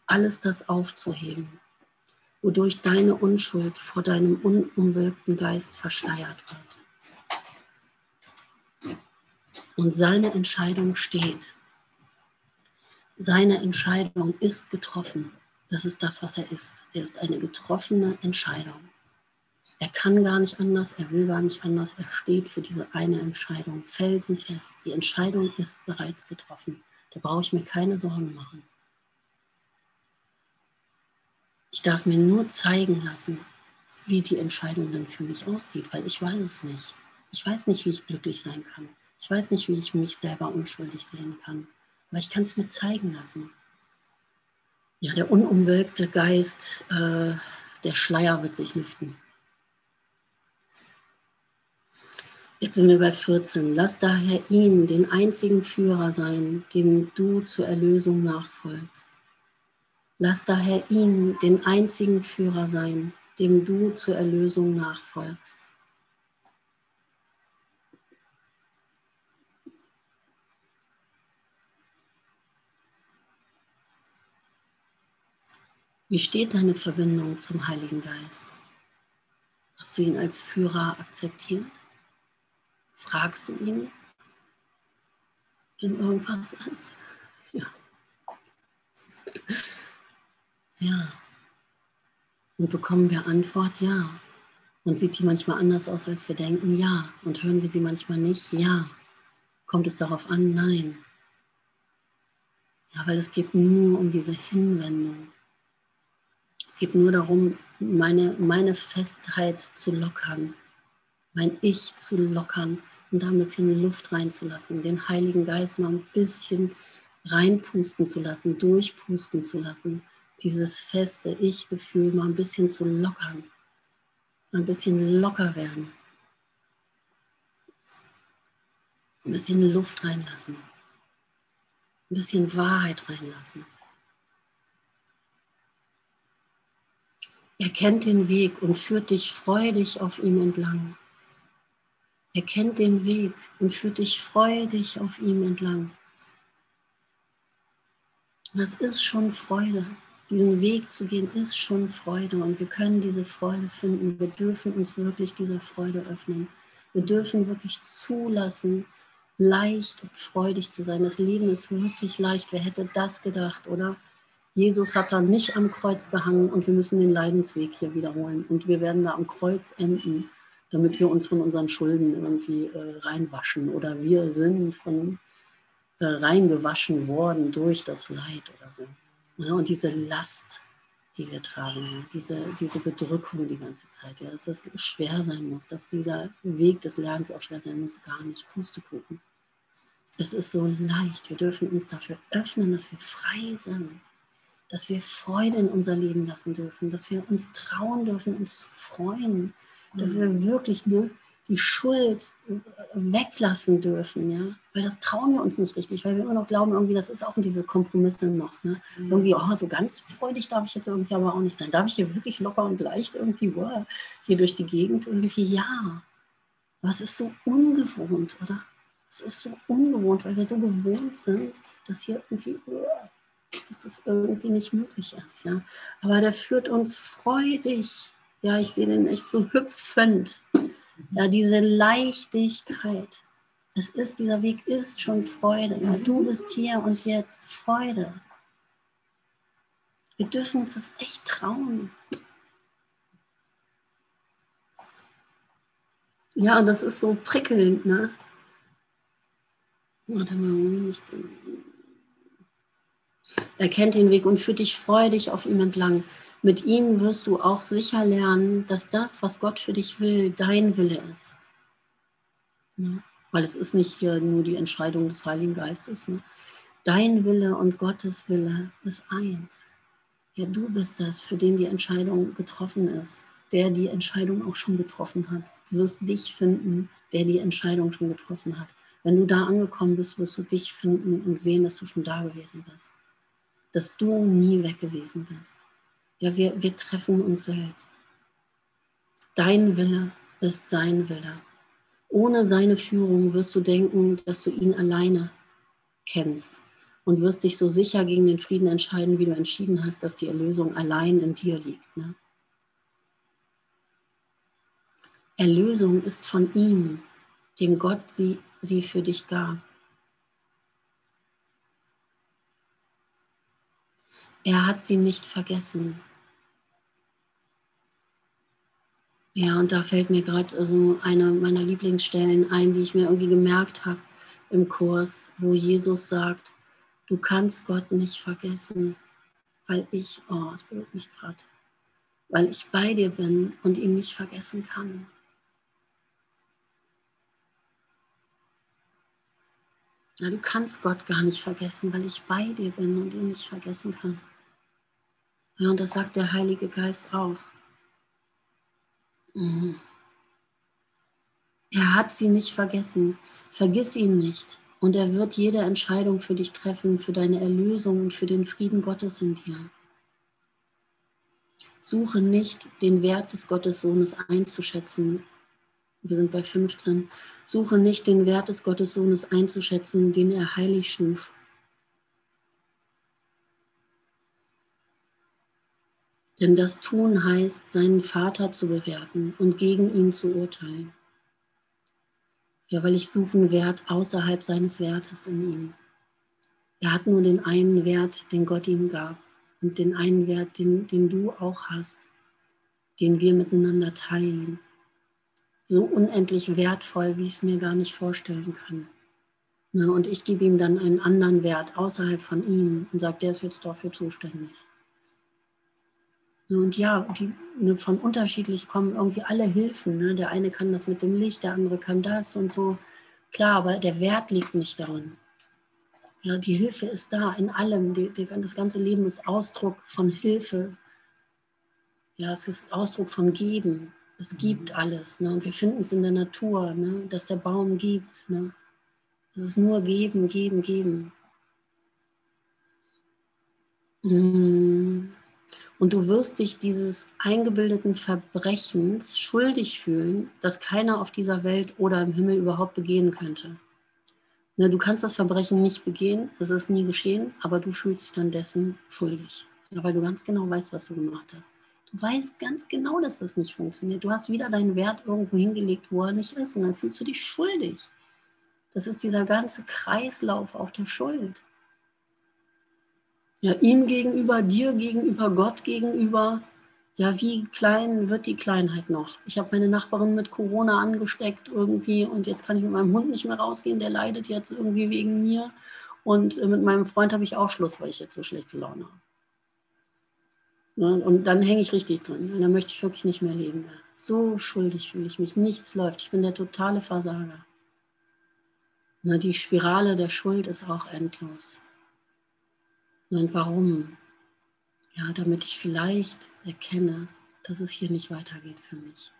alles das aufzuheben, wodurch deine Unschuld vor deinem unumwölkten Geist verschleiert wird. Und seine Entscheidung steht. Seine Entscheidung ist getroffen. Das ist das, was er ist. Er ist eine getroffene Entscheidung. Er kann gar nicht anders, er will gar nicht anders, er steht für diese eine Entscheidung felsenfest. Die Entscheidung ist bereits getroffen. Da brauche ich mir keine Sorgen machen. Ich darf mir nur zeigen lassen, wie die Entscheidung dann für mich aussieht, weil ich weiß es nicht. Ich weiß nicht, wie ich glücklich sein kann. Ich weiß nicht, wie ich mich selber unschuldig sehen kann. Aber ich kann es mir zeigen lassen. Ja, der unumwölkte Geist, äh, der Schleier wird sich lüften. Jetzt sind wir bei 14. Lass daher ihn, den einzigen Führer sein, dem du zur Erlösung nachfolgst. Lass daher ihn, den einzigen Führer sein, dem du zur Erlösung nachfolgst. Wie steht deine Verbindung zum Heiligen Geist? Hast du ihn als Führer akzeptiert? Fragst du ihn, wenn irgendwas ist? Ja. Ja. Und bekommen wir Antwort, ja. Und sieht die manchmal anders aus, als wir denken, ja. Und hören wir sie manchmal nicht, ja. Kommt es darauf an, nein. Ja, weil es geht nur um diese Hinwendung. Es geht nur darum, meine, meine Festheit zu lockern, mein Ich zu lockern und da ein bisschen Luft reinzulassen, den Heiligen Geist mal ein bisschen reinpusten zu lassen, durchpusten zu lassen, dieses feste Ich-Gefühl mal ein bisschen zu lockern, ein bisschen locker werden, ein bisschen Luft reinlassen, ein bisschen Wahrheit reinlassen. Er kennt den Weg und führt dich freudig auf ihm entlang. Er kennt den Weg und führt dich freudig auf ihm entlang. Das ist schon Freude. Diesen Weg zu gehen ist schon Freude und wir können diese Freude finden. Wir dürfen uns wirklich dieser Freude öffnen. Wir dürfen wirklich zulassen, leicht und freudig zu sein. Das Leben ist wirklich leicht. Wer hätte das gedacht, oder? Jesus hat da nicht am Kreuz gehangen und wir müssen den Leidensweg hier wiederholen. Und wir werden da am Kreuz enden damit wir uns von unseren Schulden irgendwie äh, reinwaschen oder wir sind von äh, reingewaschen worden durch das Leid oder so. Ja, und diese Last, die wir tragen, diese, diese Bedrückung die ganze Zeit, ja, dass das schwer sein muss, dass dieser Weg des Lernens auch schwer sein muss, gar nicht Pustekuchen. Es ist so leicht, wir dürfen uns dafür öffnen, dass wir frei sind, dass wir Freude in unser Leben lassen dürfen, dass wir uns trauen dürfen, uns zu freuen, dass wir wirklich nur die Schuld äh, weglassen dürfen, ja, weil das trauen wir uns nicht richtig, weil wir immer noch glauben, irgendwie, das ist auch diese Kompromisse noch, ne? Mhm. Irgendwie, oh, so ganz freudig darf ich jetzt irgendwie aber auch nicht sein. Darf ich hier wirklich locker und leicht irgendwie, wow, hier durch die Gegend irgendwie, ja. Aber es ist so ungewohnt, oder? Es ist so ungewohnt, weil wir so gewohnt sind, dass hier irgendwie, wow, dass es irgendwie nicht möglich ist, ja. Aber der führt uns freudig ja, ich sehe den echt so hüpfend. Ja, diese Leichtigkeit. Es ist, dieser Weg ist schon Freude. Ja, du bist hier und jetzt Freude. Wir dürfen uns das echt trauen. Ja, das ist so prickelnd, ne? Warte mal, bin ich denn? Er kennt den Weg und führt dich freudig auf ihm entlang. Mit ihm wirst du auch sicher lernen, dass das, was Gott für dich will, dein Wille ist. Ne? Weil es ist nicht hier nur die Entscheidung des Heiligen Geistes. Ne? Dein Wille und Gottes Wille ist eins. Ja, du bist das, für den die Entscheidung getroffen ist, der die Entscheidung auch schon getroffen hat. Du wirst dich finden, der die Entscheidung schon getroffen hat. Wenn du da angekommen bist, wirst du dich finden und sehen, dass du schon da gewesen bist. Dass du nie weg gewesen bist. Ja, wir, wir treffen uns selbst. Dein Wille ist sein Wille. Ohne seine Führung wirst du denken, dass du ihn alleine kennst. und wirst dich so sicher gegen den Frieden entscheiden, wie du entschieden hast, dass die Erlösung allein in dir liegt. Ne? Erlösung ist von ihm, dem Gott sie, sie für dich gab. Er hat sie nicht vergessen. Ja, und da fällt mir gerade also eine meiner Lieblingsstellen ein, die ich mir irgendwie gemerkt habe im Kurs, wo Jesus sagt, du kannst Gott nicht vergessen, weil ich, oh, es berührt mich gerade, weil ich bei dir bin und ihn nicht vergessen kann. Ja, du kannst Gott gar nicht vergessen, weil ich bei dir bin und ihn nicht vergessen kann. Ja, und das sagt der Heilige Geist auch. Mhm. Er hat sie nicht vergessen. Vergiss ihn nicht. Und er wird jede Entscheidung für dich treffen, für deine Erlösung und für den Frieden Gottes in dir. Suche nicht den Wert des Gottessohnes einzuschätzen. Wir sind bei 15. Suche nicht den Wert des Gottessohnes einzuschätzen, den er heilig schuf. Denn das Tun heißt, seinen Vater zu bewerten und gegen ihn zu urteilen. Ja, weil ich suche einen Wert außerhalb seines Wertes in ihm. Er hat nur den einen Wert, den Gott ihm gab und den einen Wert, den, den du auch hast, den wir miteinander teilen. So unendlich wertvoll, wie ich es mir gar nicht vorstellen kann. Na, und ich gebe ihm dann einen anderen Wert außerhalb von ihm und sage, der ist jetzt dafür zuständig. Und ja, die, ne, von unterschiedlich kommen irgendwie alle Hilfen. Ne? Der eine kann das mit dem Licht, der andere kann das und so. Klar, aber der Wert liegt nicht darin. Ja, die Hilfe ist da in allem. Die, die, das ganze Leben ist Ausdruck von Hilfe. Ja, es ist Ausdruck von Geben. Es gibt mhm. alles. Ne? Und wir finden es in der Natur, ne? dass der Baum gibt. Ne? Es ist nur geben, geben, geben. Mmh. Und du wirst dich dieses eingebildeten Verbrechens schuldig fühlen, das keiner auf dieser Welt oder im Himmel überhaupt begehen könnte. Ne, du kannst das Verbrechen nicht begehen, es ist nie geschehen, aber du fühlst dich dann dessen schuldig, weil du ganz genau weißt, was du gemacht hast. Du weißt ganz genau, dass das nicht funktioniert. Du hast wieder deinen Wert irgendwo hingelegt, wo er nicht ist, und dann fühlst du dich schuldig. Das ist dieser ganze Kreislauf auch der Schuld. Ja, ihm gegenüber, dir gegenüber, Gott gegenüber. Ja, wie klein wird die Kleinheit noch? Ich habe meine Nachbarin mit Corona angesteckt irgendwie und jetzt kann ich mit meinem Hund nicht mehr rausgehen. Der leidet jetzt irgendwie wegen mir. Und äh, mit meinem Freund habe ich auch Schluss, weil ich jetzt so schlechte Laune habe. Und dann hänge ich richtig drin. Und dann möchte ich wirklich nicht mehr leben. So schuldig fühle ich mich. Nichts läuft. Ich bin der totale Versager. Die Spirale der Schuld ist auch endlos. Und warum? Ja, damit ich vielleicht erkenne, dass es hier nicht weitergeht für mich.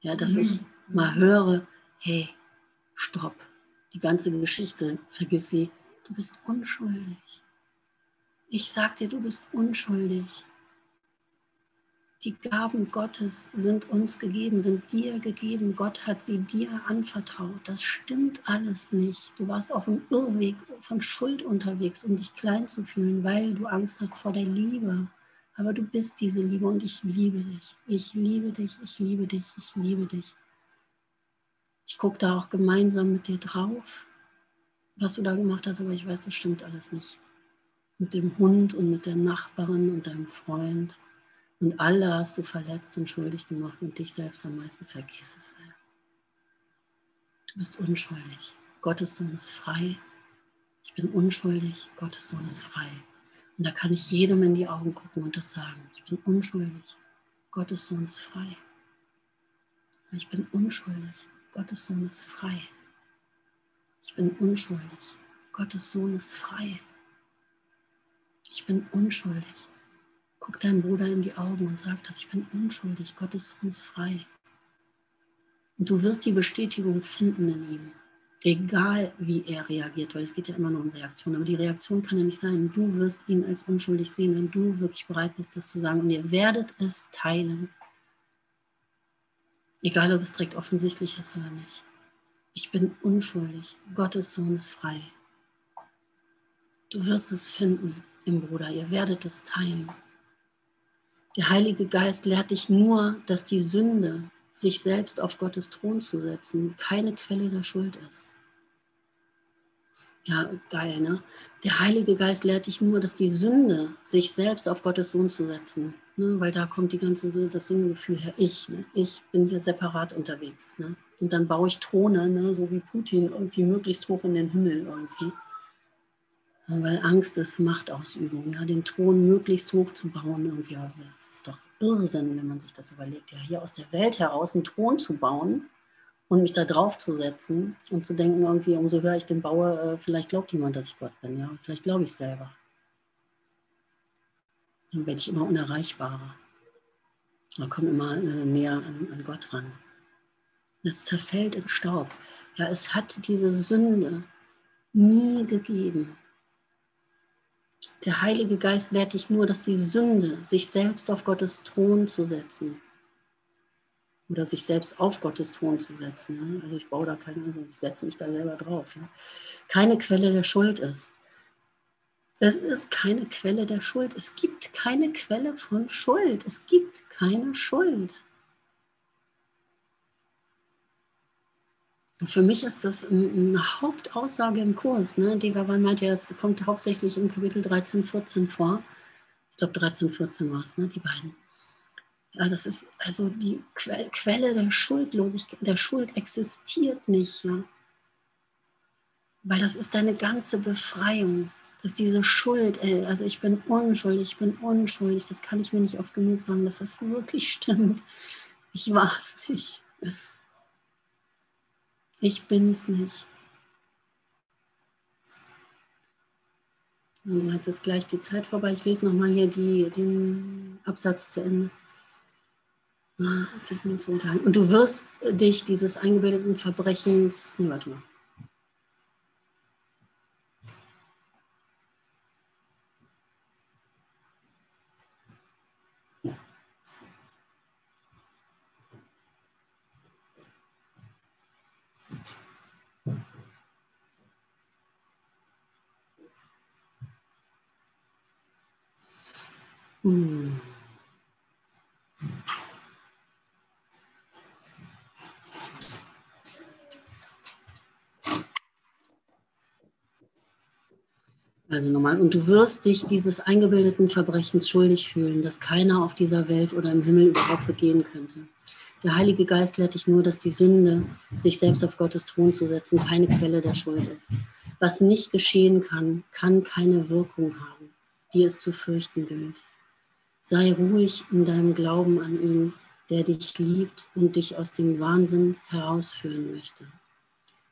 Ja, dass mhm. ich mal höre, hey, stopp, die ganze Geschichte, vergiss sie, du bist unschuldig. Ich sag dir, du bist unschuldig. Die Gaben Gottes sind uns gegeben, sind dir gegeben. Gott hat sie dir anvertraut. Das stimmt alles nicht. Du warst auf dem Irrweg von Schuld unterwegs, um dich klein zu fühlen, weil du Angst hast vor der Liebe. Aber du bist diese Liebe und ich liebe dich. Ich liebe dich, ich liebe dich, ich liebe dich. Ich gucke da auch gemeinsam mit dir drauf, was du da gemacht hast, aber ich weiß, das stimmt alles nicht. Mit dem Hund und mit der Nachbarin und deinem Freund und alle hast du verletzt und schuldig gemacht und dich selbst am meisten. Vergiss es. Du bist unschuldig. Gottes Sohn ist frei. Ich bin unschuldig. Gottes Sohn ist frei. Und da kann ich jedem in die Augen gucken und das sagen. Ich bin unschuldig. Gottes Sohn ist frei. Ich bin unschuldig. Gottes Sohn ist frei. Ich bin unschuldig. Gottes Sohn ist frei. Ich bin unschuldig. Guck deinem Bruder in die Augen und sag das, ich bin unschuldig, Gottes Sohn ist frei. Und du wirst die Bestätigung finden in ihm, egal wie er reagiert, weil es geht ja immer nur um Reaktion. Aber die Reaktion kann ja nicht sein. Du wirst ihn als unschuldig sehen, wenn du wirklich bereit bist, das zu sagen. Und ihr werdet es teilen. Egal, ob es direkt offensichtlich ist oder nicht. Ich bin unschuldig. Gottes Sohn ist frei. Du wirst es finden im Bruder, ihr werdet es teilen. Der Heilige Geist lehrt dich nur, dass die Sünde, sich selbst auf Gottes Thron zu setzen, keine Quelle der Schuld ist. Ja, geil, ne? Der Heilige Geist lehrt dich nur, dass die Sünde, sich selbst auf Gottes Sohn zu setzen, ne? weil da kommt die ganze das Sündengefühl her. Ich, ne? ich bin hier separat unterwegs. Ne? Und dann baue ich Throne, ne? so wie Putin, irgendwie möglichst hoch in den Himmel irgendwie. Weil Angst ist Machtausübung, ja? den Thron möglichst hoch zu bauen. Irgendwie. Das ist doch Irrsinn, wenn man sich das überlegt. Ja, hier aus der Welt heraus einen Thron zu bauen und mich da drauf zu setzen und zu denken, irgendwie, umso höher ich den baue, äh, vielleicht glaubt jemand, dass ich Gott bin. Ja? Vielleicht glaube ich selber. Dann werde ich immer unerreichbarer. Man kommt immer äh, näher an, an Gott ran. Es zerfällt in Staub. Ja, es hat diese Sünde nie gegeben. Der Heilige Geist lehrt dich nur, dass die Sünde, sich selbst auf Gottes Thron zu setzen, oder sich selbst auf Gottes Thron zu setzen. Ja? Also ich baue da keine, ich setze mich da selber drauf. Ja? Keine Quelle der Schuld ist. Es ist keine Quelle der Schuld. Es gibt keine Quelle von Schuld. Es gibt keine Schuld. Für mich ist das eine Hauptaussage im Kurs. Ne? Devavan meinte, es kommt hauptsächlich im Kapitel 13, 14 vor. Ich glaube, 13, 14 war es, ne? die beiden. Ja, das ist also die Quelle der Schuldlosigkeit, der Schuld existiert nicht. Ja? Weil das ist deine ganze Befreiung. Dass diese Schuld, ey, also ich bin unschuldig, ich bin unschuldig, das kann ich mir nicht oft genug sagen, dass das wirklich stimmt. Ich war es nicht. Ich bin es nicht. Jetzt ist gleich die Zeit vorbei. Ich lese nochmal hier die, den Absatz zu Ende. Und du wirst dich dieses eingebildeten Verbrechens. Nee, warte mal. Hm. Also nochmal, und du wirst dich dieses eingebildeten Verbrechens schuldig fühlen, das keiner auf dieser Welt oder im Himmel überhaupt begehen könnte. Der Heilige Geist lehrt dich nur, dass die Sünde, sich selbst auf Gottes Thron zu setzen, keine Quelle der Schuld ist. Was nicht geschehen kann, kann keine Wirkung haben, die es zu fürchten gilt. Sei ruhig in deinem Glauben an ihn, der dich liebt und dich aus dem Wahnsinn herausführen möchte.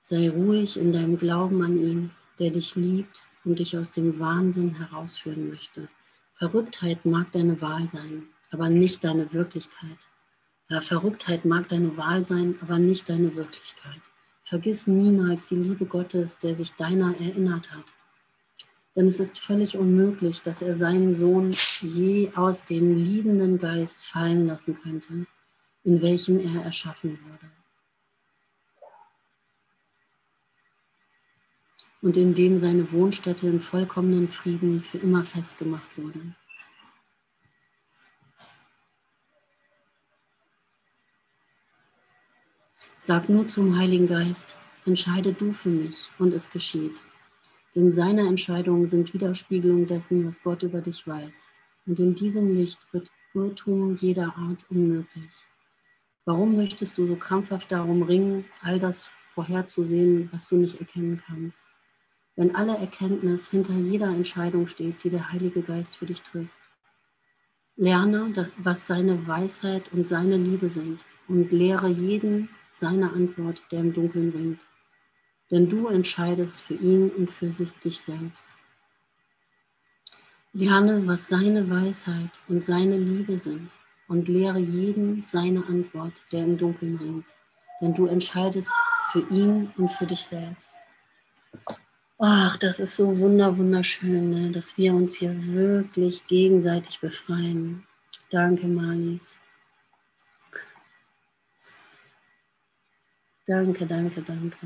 Sei ruhig in deinem Glauben an ihn, der dich liebt und dich aus dem Wahnsinn herausführen möchte. Verrücktheit mag deine Wahl sein, aber nicht deine Wirklichkeit. Ja, Verrücktheit mag deine Wahl sein, aber nicht deine Wirklichkeit. Vergiss niemals die Liebe Gottes, der sich deiner erinnert hat. Denn es ist völlig unmöglich, dass er seinen Sohn je aus dem liebenden Geist fallen lassen könnte, in welchem er erschaffen wurde. und in dem seine Wohnstätte in vollkommenen Frieden für immer festgemacht wurde. Sag nur zum Heiligen Geist, entscheide du für mich und es geschieht. Denn seine Entscheidungen sind Widerspiegelung dessen, was Gott über dich weiß. Und in diesem Licht wird Irrtum jeder Art unmöglich. Warum möchtest du so krampfhaft darum ringen, all das vorherzusehen, was du nicht erkennen kannst? wenn alle Erkenntnis hinter jeder Entscheidung steht, die der Heilige Geist für dich trifft. Lerne, was seine Weisheit und seine Liebe sind und lehre jeden seine Antwort, der im Dunkeln ringt. Denn du entscheidest für ihn und für sich dich selbst. Lerne, was seine Weisheit und seine Liebe sind und lehre jeden seine Antwort, der im Dunkeln ringt. Denn du entscheidest für ihn und für dich selbst. Ach, das ist so wunder, wunderschön, ne? dass wir uns hier wirklich gegenseitig befreien. Danke, Marlies. Danke, danke, danke.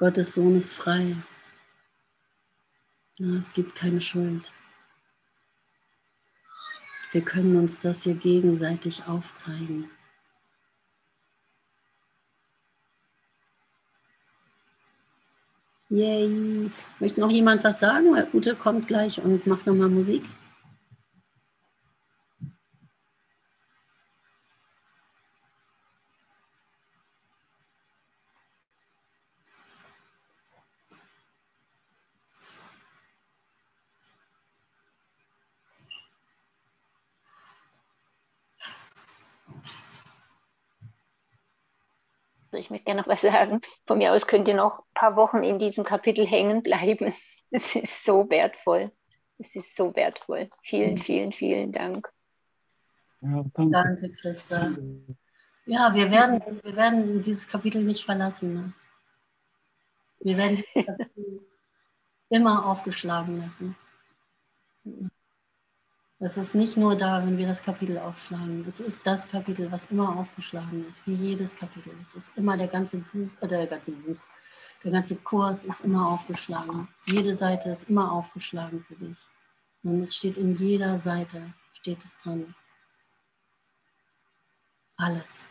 Gottes Sohn ist frei. Ja, es gibt keine Schuld. Wir können uns das hier gegenseitig aufzeigen. Yay. Möchte noch jemand was sagen? Ute kommt gleich und macht nochmal Musik. Gerne noch was sagen. Von mir aus könnt ihr noch ein paar Wochen in diesem Kapitel hängen bleiben. [laughs] Es ist so wertvoll. Es ist so wertvoll. Vielen, vielen, vielen Dank. Ja, danke. danke, Christa. Ja, wir werden, wir werden dieses Kapitel nicht verlassen. Ne? Wir werden dieses Kapitel immer aufgeschlagen lassen. Es ist nicht nur da, wenn wir das Kapitel aufschlagen. Es ist das Kapitel, was immer aufgeschlagen ist, wie jedes Kapitel. Es ist immer der ganze Buch, äh, der ganze Buch, der ganze Kurs ist immer aufgeschlagen. Jede Seite ist immer aufgeschlagen für dich. Und es steht in jeder Seite, steht es dran. Alles.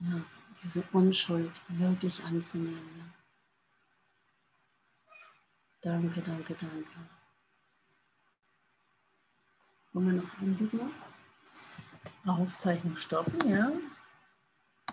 Ja, diese Unschuld wirklich anzunehmen. Danke, danke, danke. Wollen wir noch ein Video? Aufzeichnung stoppen, ja.